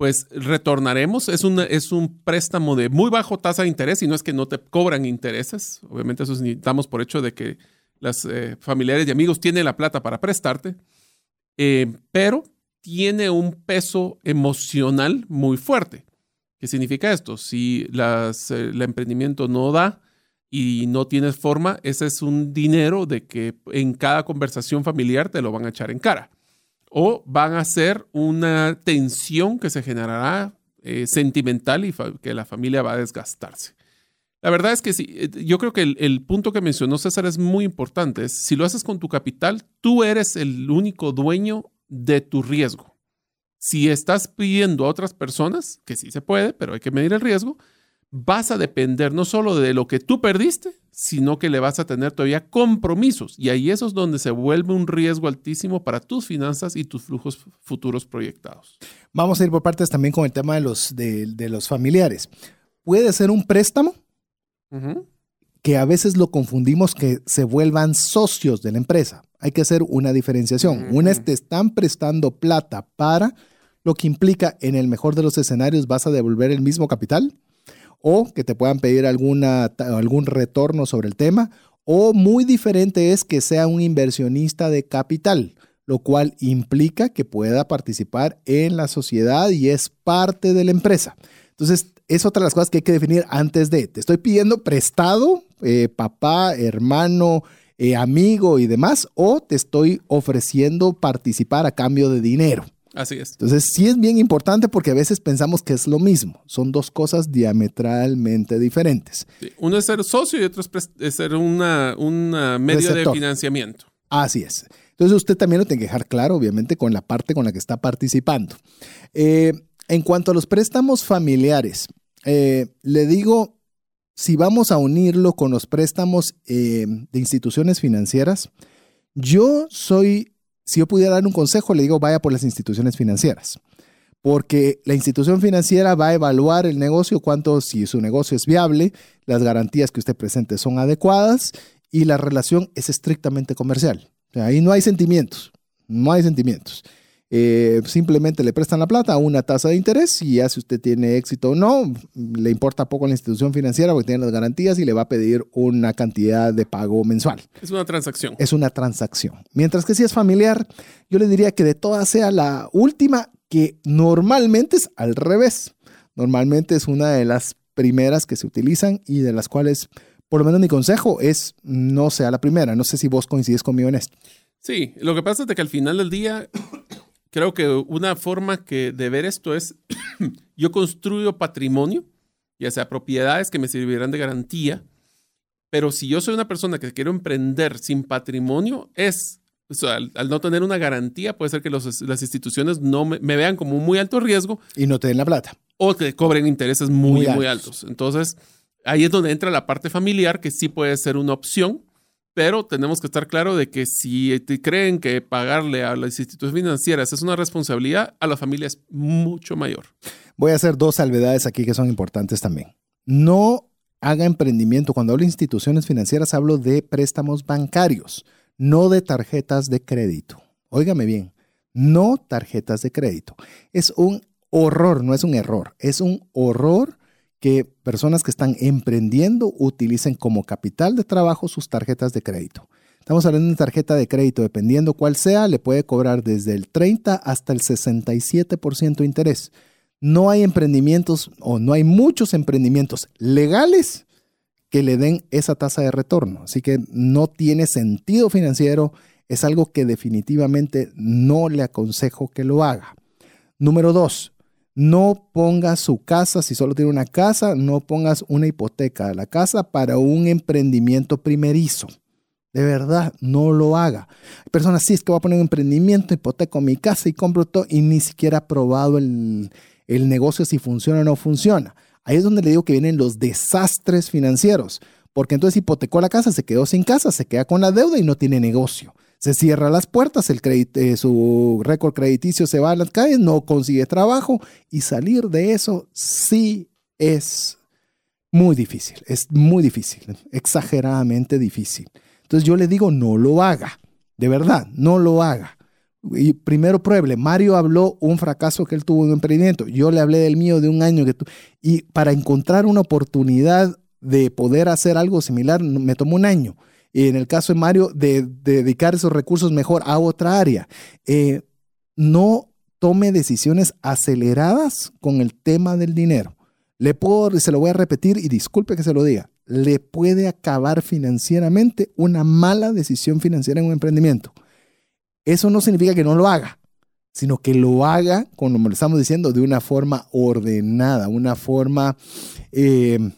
pues retornaremos. Es un, es un préstamo de muy bajo tasa de interés y no es que no te cobran intereses. Obviamente eso damos por hecho de que las eh, familiares y amigos tienen la plata para prestarte, eh, pero tiene un peso emocional muy fuerte. ¿Qué significa esto? Si las, eh, el emprendimiento no da y no tienes forma, ese es un dinero de que en cada conversación familiar te lo van a echar en cara. O van a ser una tensión que se generará eh, sentimental y que la familia va a desgastarse. La verdad es que sí, eh, yo creo que el, el, punto que mencionó César es muy importante. Es, si lo haces con tu capital, tú eres el único dueño de tu riesgo. Si estás pidiendo a otras personas, que sí se puede, pero hay que medir el riesgo, vas a depender no solo de lo que tú perdiste, sino que le vas a tener todavía compromisos. Y ahí eso es donde se vuelve un riesgo altísimo para tus finanzas y tus flujos futuros proyectados. Vamos a ir por partes también con el tema de los, de, de los familiares. Puede ser un préstamo uh -huh. que a veces lo confundimos que se vuelvan socios de la empresa. Hay que hacer una diferenciación. Uh -huh. Una es te están prestando plata para lo que implica en el mejor de los escenarios vas a devolver el mismo capital o que te puedan pedir algún retorno sobre el tema, o muy diferente es que sea un inversionista de capital, lo cual implica que pueda participar en la sociedad y es parte de la empresa. Entonces, es otra de las cosas que hay que definir antes de, te estoy pidiendo prestado, eh, papá, hermano, eh, amigo y demás, o te estoy ofreciendo participar a cambio de dinero. Así es. Entonces, sí es bien importante porque a veces pensamos que es lo mismo. Son dos cosas diametralmente diferentes. Sí. Uno es ser socio y otro es, ser una, una medio Receptor. de financiamiento. Así es. Entonces, usted también lo tiene que dejar claro, obviamente, con la parte con la que está participando. Eh, en cuanto a los préstamos familiares, eh, le digo, si vamos a unirlo con los préstamos eh, de instituciones financieras, yo soy si yo pudiera dar un consejo, le digo, vaya por las instituciones financieras. Porque la institución financiera va a evaluar el negocio, cuánto, si su negocio es viable, las garantías que usted presente son adecuadas y la relación es estrictamente comercial. O ahí no hay sentimientos, no hay sentimientos. Eh, simplemente le prestan la plata a una tasa de interés y ya si usted tiene éxito o no, le importa poco a la institución financiera porque tiene las garantías y le va a pedir una cantidad de pago mensual. Es una transacción. Es una transacción. Mientras que si es familiar, yo le diría que de todas sea la última, que normalmente es al revés. Normalmente es una de las primeras que se utilizan y de las cuales, por lo menos mi consejo es no sea la primera. No sé si vos coincides conmigo en esto. Sí, lo que pasa es que al final del día creo que una forma que de ver esto es, yo construyo patrimonio, ya sea propiedades que me servirán de garantía, pero si yo soy una persona que quiero emprender sin patrimonio, es, o sea, al, al, no tener una garantía, puede ser que los, las instituciones no me, me, vean como muy alto riesgo. Y no te den la plata. O que cobren intereses muy, muy altos. Muy altos. Entonces, ahí es donde entra la parte familiar, que sí puede ser una opción, pero tenemos que estar claro de que si creen que pagarle a las instituciones financieras es una responsabilidad, a la familia es mucho mayor. Voy a hacer dos salvedades aquí que son importantes también. No haga emprendimiento. Cuando hablo de instituciones financieras, hablo de préstamos bancarios, no de tarjetas de crédito. Óigame bien, no tarjetas de crédito. Es un horror, no es un error, es un horror que personas que están emprendiendo utilicen como capital de trabajo sus tarjetas de crédito. Estamos hablando de tarjeta de crédito, dependiendo cuál sea, le puede cobrar desde el 30 hasta el 67% de interés. No hay emprendimientos o no hay muchos emprendimientos legales que le den esa tasa de retorno. Así que no tiene sentido financiero, es algo que definitivamente no le aconsejo que lo haga. Número dos, no pongas su casa, si solo tiene una casa, no pongas una hipoteca a la casa para un emprendimiento primerizo. De verdad, no lo haga. Hay personas, sí, es que voy a poner un emprendimiento, hipoteco mi casa y compro todo y ni siquiera ha probado el, el negocio si funciona o no funciona. Ahí es donde le digo que vienen los desastres financieros, porque entonces hipotecó la casa, se quedó sin casa, se queda con la deuda y no tiene negocio se cierra las puertas, el eh, su récord crediticio se va a las calles, no consigue trabajo y salir de eso sí es muy difícil, es muy difícil, exageradamente difícil. Entonces yo le digo, no lo haga, de verdad, no lo haga. Y primero pruebe, Mario habló un fracaso que él tuvo en un emprendimiento, yo le hablé del mío de un año que tu y para encontrar una oportunidad de poder hacer algo similar me tomó un año y en el caso de Mario, de, de dedicar esos recursos mejor a otra área. Eh, no tome decisiones aceleradas con el tema del dinero. le puedo, se lo voy a repetir y disculpe que se lo diga, le puede acabar financieramente una mala decisión financiera en un emprendimiento. Eso no significa que no lo haga, sino que lo haga, como lo estamos diciendo, de una forma ordenada, una forma eh,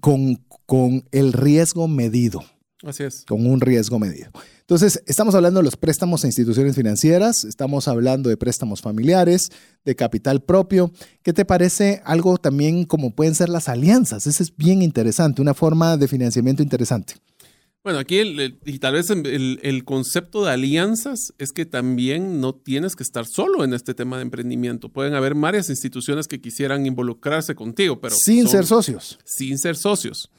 con, con el riesgo medido. Así es. Con un riesgo medido. Entonces, estamos hablando de los préstamos a instituciones financieras, estamos hablando de préstamos familiares, de capital propio. ¿Qué te parece algo también como pueden ser las alianzas? Ese es bien interesante, una forma de financiamiento interesante. Bueno, aquí y tal vez el, el, concepto de alianzas es que también no tienes que estar solo en este tema de emprendimiento. Pueden haber varias instituciones que quisieran involucrarse contigo, pero... Sin ser socios. Sin ser socios.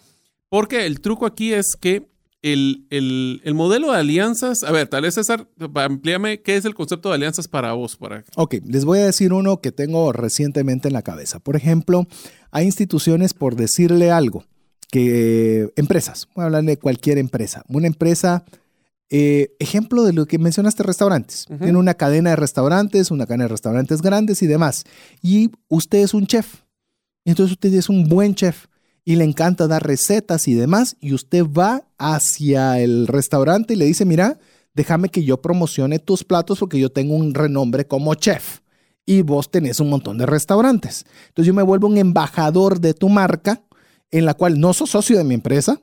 Porque el truco aquí es que el, modelo de alianzas, a ver, tal vez César, amplíame, ¿qué es el concepto de alianzas para vos? Para... Ok, les voy a decir uno que tengo recientemente en la cabeza. Por ejemplo, hay instituciones, por decirle algo, que empresas, voy a hablar de cualquier empresa, una empresa... Eh, ejemplo de lo que mencionaste, restaurantes. Tiene una cadena de restaurantes, una cadena de restaurantes grandes y demás. Y usted es un chef. Entonces usted es un buen chef y le encanta dar recetas y demás, y usted va hacia el restaurante y le dice, mira, déjame que yo promocione tus platos porque yo tengo un renombre como chef y vos tenés un montón de restaurantes. Entonces yo me vuelvo un embajador de tu marca en la cual no sos socio de mi empresa,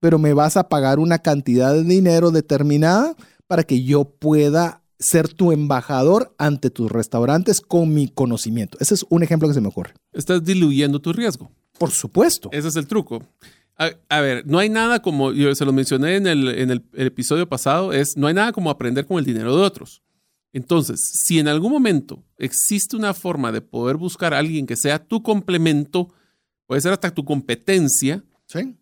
pero me vas a pagar una cantidad de dinero determinada para que yo pueda ser tu embajador ante tus restaurantes con mi conocimiento. Ese es un ejemplo que se me ocurre. Estás diluyendo tu riesgo. Por supuesto. Ese es el truco. A, ver, no hay nada como, yo se lo mencioné en, el, en el, episodio pasado, es, no hay nada como aprender con el dinero de otros. Entonces, si en algún momento existe una forma de poder buscar a alguien que sea tu complemento, puede ser hasta tu competencia,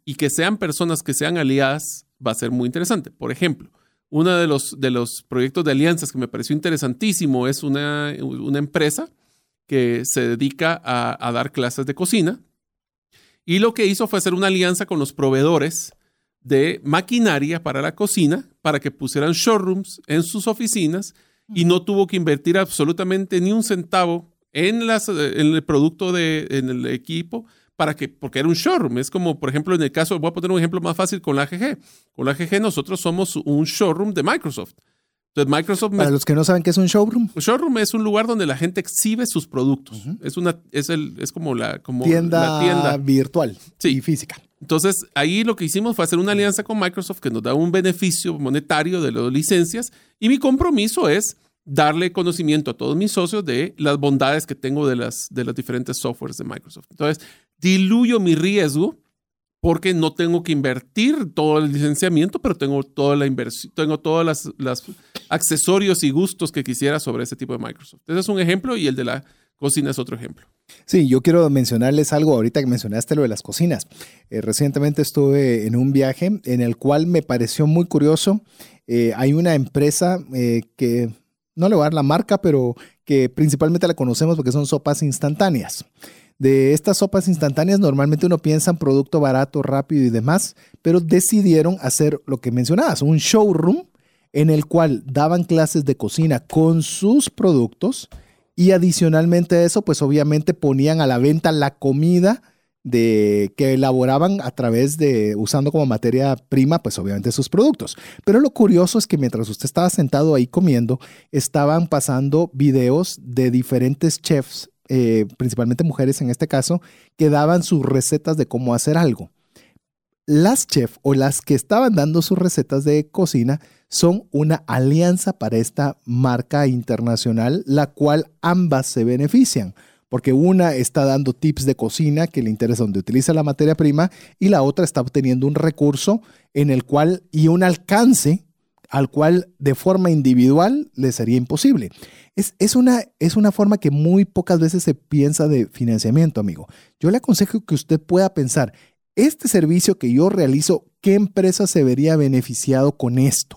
y que sean personas que sean aliadas, va a ser muy interesante. Por ejemplo, uno de los, de los proyectos de alianzas que me pareció interesantísimo es una, una empresa que se dedica a, dar clases de cocina. Y lo que hizo fue hacer una alianza con los proveedores de maquinaria para la cocina para que pusieran showrooms en sus oficinas y no tuvo que invertir absolutamente ni un centavo en, las, en el producto, de, en el equipo, para que, porque era un showroom. Es como, por ejemplo, en el caso, voy a poner un ejemplo más fácil con la AGG. Con la AGG nosotros somos un showroom de Microsoft. Entonces, Microsoft. Para los que no saben qué es un showroom. Un showroom es un lugar donde la gente exhibe sus productos. Es una, es el, es como la, como tienda, la tienda virtual y física. Entonces, ahí lo que hicimos fue hacer una alianza con Microsoft que nos da un beneficio monetario de las licencias. Y mi compromiso es darle conocimiento a todos mis socios de las bondades que tengo de las, de las diferentes softwares de Microsoft. Entonces, diluyo mi riesgo porque no tengo que invertir todo el licenciamiento, pero tengo toda la inversión, tengo todos los accesorios y gustos que quisiera sobre ese tipo de Microsoft. Ese es un ejemplo y el de la cocina es otro ejemplo. Sí, yo quiero mencionarles algo ahorita que mencionaste lo de las cocinas. Eh, recientemente estuve en un viaje en el cual me pareció muy curioso. Eh, hay una empresa eh, que, no le voy a dar la marca, pero que principalmente la conocemos porque son sopas instantáneas. De estas sopas instantáneas normalmente uno piensa en producto barato, rápido y demás, pero decidieron hacer lo que mencionabas, un showroom en el cual daban clases de cocina con sus productos y adicionalmente a eso, pues obviamente ponían a la venta la comida de que elaboraban a través de usando como materia prima, pues obviamente sus productos. Pero lo curioso es que mientras usted estaba sentado ahí comiendo, estaban pasando videos de diferentes chefs eh, principalmente mujeres en este caso, que daban sus recetas de cómo hacer algo. Las chefs o las que estaban dando sus recetas de cocina son una alianza para esta marca internacional, la cual ambas se benefician, porque una está dando tips de cocina que le interesa donde utiliza la materia prima y la otra está obteniendo un recurso en el cual y un alcance al cual de forma individual le sería imposible. Es, una, es una forma que muy pocas veces se piensa de financiamiento, amigo. Yo le aconsejo que usted pueda pensar, este servicio que yo realizo, ¿qué empresa se vería beneficiado con esto?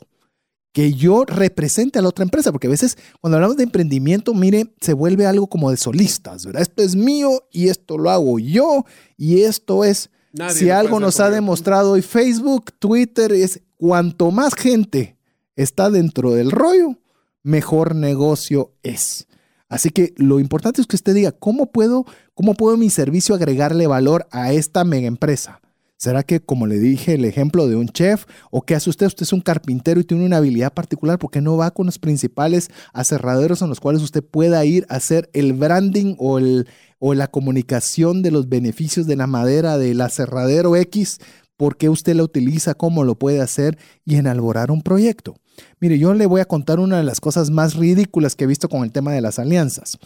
Que yo represente a la otra empresa, porque a veces cuando hablamos de emprendimiento, mire, se vuelve algo como de solistas, ¿verdad? Esto es mío y esto lo hago yo y esto es... si algo nos ha demostrado hoy Facebook, Twitter, es cuanto más gente está dentro del rollo, mejor negocio es. Así que lo importante es que usted diga, ¿cómo puedo, cómo puedo mi servicio agregarle valor a esta mega empresa? ¿Será que, como le dije, el ejemplo de un chef? ¿O qué hace usted? Usted es un carpintero y tiene una habilidad particular. ¿Por qué no va con los principales aserraderos en los cuales usted pueda ir a hacer el branding o, el, o la comunicación de los beneficios de la madera del aserradero X? ¿Por qué usted la utiliza? ¿Cómo lo puede hacer? Y enalborar un proyecto. Mire, yo le voy a contar una de las cosas más ridículas que he visto con el tema de las alianzas.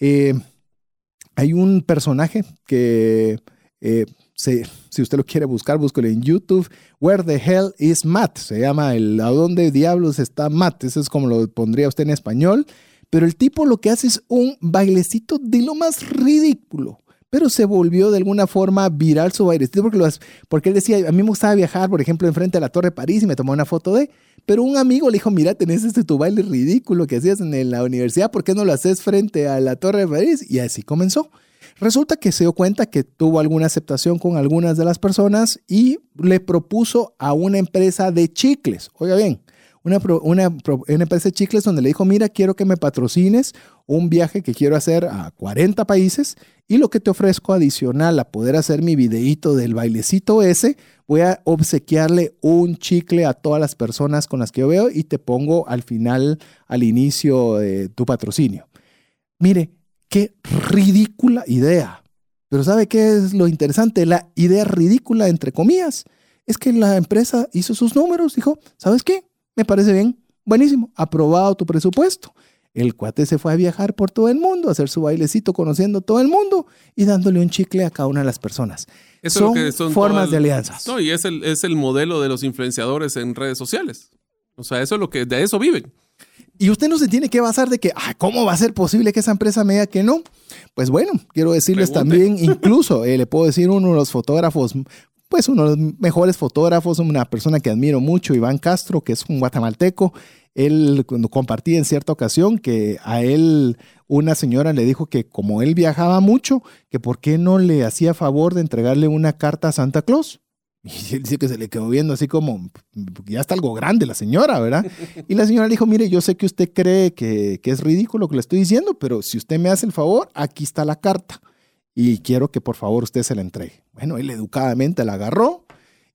Eh, hay un personaje que... Eh, si usted lo quiere buscar, búsquelo en YouTube. Where the hell is Matt? Se llama el ¿A dónde diablos está Matt? Eso es como lo pondría usted en español. Pero el tipo lo que hace es un bailecito de lo más ridículo. Pero se volvió de alguna forma viral su bailecito porque, porque él decía, a mí me gustaba viajar, por ejemplo, enfrente de la Torre de París y me tomó una foto de... Pero un amigo le dijo, mira, tenés este tu baile ridículo que hacías en la universidad, ¿por qué no lo haces frente a la Torre de París? Y así comenzó. Resulta que se dio cuenta que tuvo alguna aceptación con algunas de las personas y le propuso a una empresa de chicles, oiga bien, una, empresa de chicles donde le dijo, mira, quiero que me patrocines un viaje que quiero hacer a 40 países y lo que te ofrezco adicional a poder hacer mi videíto del bailecito ese, voy a obsequiarle un chicle a todas las personas con las que yo veo y te pongo al final, al inicio de tu patrocinio. Mire, Qué ridícula idea. Pero ¿sabe qué es lo interesante? La idea ridícula, entre comillas, es que la empresa hizo sus números, dijo, ¿sabes qué? Me parece bien, buenísimo, aprobado tu presupuesto. El cuate se fue a viajar por todo el mundo, a hacer su bailecito conociendo todo el mundo y dándole un chicle a cada una de las personas. son, formas de alianzas. No, y es el, es el modelo de los influenciadores en redes sociales. O sea, eso es lo que de eso viven. Y usted no se tiene que basar de que, ¿cómo va a ser posible que esa empresa me diga que no? Pues bueno, quiero decirles también, incluso eh, le puedo decir uno de los fotógrafos, pues uno de los mejores fotógrafos, una persona que admiro mucho, Iván Castro, que es un guatemalteco. Él cuando compartí en cierta ocasión que a él una señora le dijo que como él viajaba mucho, que por qué no le hacía favor de entregarle una carta a Santa Claus. Y él dice que se le quedó viendo así como, ya está algo grande la señora, ¿verdad? Y la señora le dijo, mire, yo sé que usted cree que, que es ridículo que le estoy diciendo, pero si usted me hace el favor, aquí está la carta. Y quiero que por favor usted se la entregue. Bueno, él educadamente la agarró.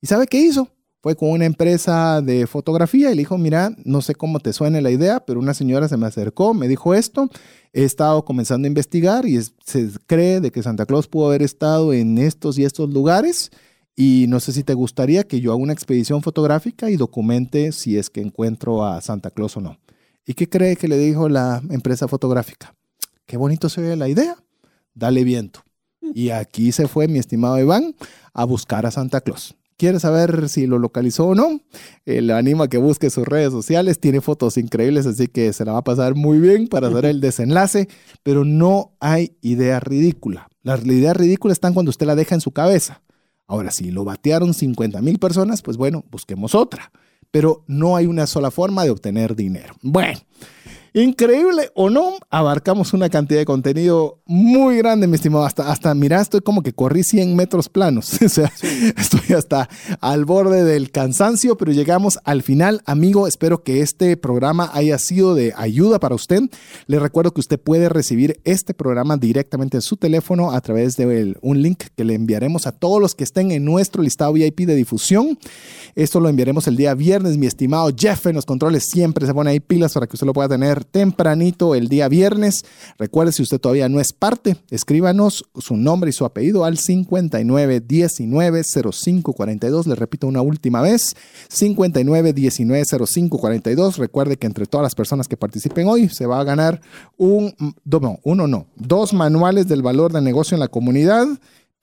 ¿Y sabe qué hizo? Fue con una empresa de fotografía y le dijo, mira, no sé cómo te suena la idea, pero una señora se me acercó, me dijo esto, he estado comenzando a investigar y se cree de que Santa Claus pudo haber estado en estos y estos lugares y no sé si te gustaría que yo haga una expedición fotográfica y documente si es que encuentro a Santa Claus o no. ¿Y qué cree que le dijo la empresa fotográfica? Qué bonito se ve la idea. Dale viento. Y aquí se fue mi estimado Iván a buscar a Santa Claus. ¿Quiere saber si lo localizó o no? Eh, le anima a que busque sus redes sociales. Tiene fotos increíbles, así que se la va a pasar muy bien para hacer el desenlace. Pero no hay idea ridícula. Las ideas ridículas están cuando usted la deja en su cabeza. Ahora, si lo batearon 50 mil personas, pues bueno, busquemos otra. Pero no hay una sola forma de obtener dinero. Bueno, Increíble o no, abarcamos una cantidad de contenido muy grande, mi estimado. Hasta, hasta mira, estoy como que corrí 100 metros planos. o sea, estoy hasta al borde del cansancio, pero llegamos al final. Amigo, espero que este programa haya sido de ayuda para usted. Le recuerdo que usted puede recibir este programa directamente en su teléfono a través de un link que le enviaremos a todos los que estén en nuestro listado VIP de difusión. Esto lo enviaremos el día viernes, mi estimado Jeff en los controles siempre se pone ahí pilas para que usted lo pueda tener tempranito el día viernes. Recuerde, si usted todavía no es parte, escríbanos su nombre y su apellido al 59190542. Le repito una última vez, 59190542. Recuerde que entre todas las personas que participen hoy se va a ganar un, no, uno no, dos manuales del valor de negocio en la comunidad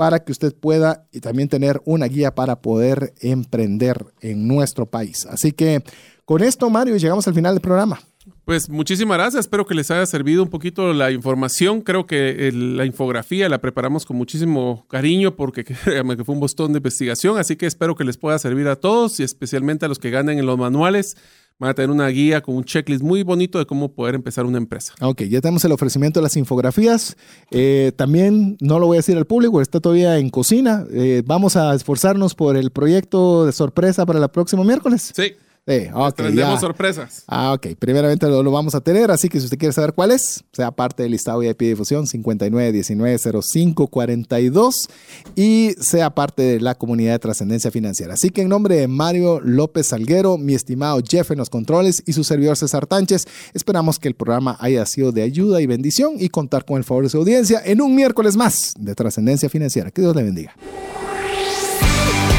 para que usted pueda y también tener una guía para poder emprender en nuestro país. Así que con esto, Mario, llegamos al final del programa. Pues muchísimas gracias, espero que les haya servido un poquito la información. Creo que la infografía la preparamos con muchísimo cariño porque fue un bostón de investigación, así que espero que les pueda servir a todos y especialmente a los que ganen en los manuales. Van a tener una guía con un checklist muy bonito de cómo poder empezar una empresa. Ok, ya tenemos el ofrecimiento de las infografías. Eh, también no lo voy a decir al público, está todavía en cocina. Eh, vamos a esforzarnos por el proyecto de sorpresa para el próximo miércoles. Sí. Sí, ok. Tendremos ya. sorpresas. Ah, ok. Primeramente lo, lo vamos a tener, así que si usted quiere saber cuál es, sea parte del listado VIP de difusión 59190542 y sea parte de la comunidad de trascendencia financiera. Así que en nombre de Mario López Salguero, mi estimado Jeff en los controles y su servidor César Tánchez, esperamos que el programa haya sido de ayuda y bendición y contar con el favor de su audiencia en un miércoles más de trascendencia financiera. Que Dios le bendiga.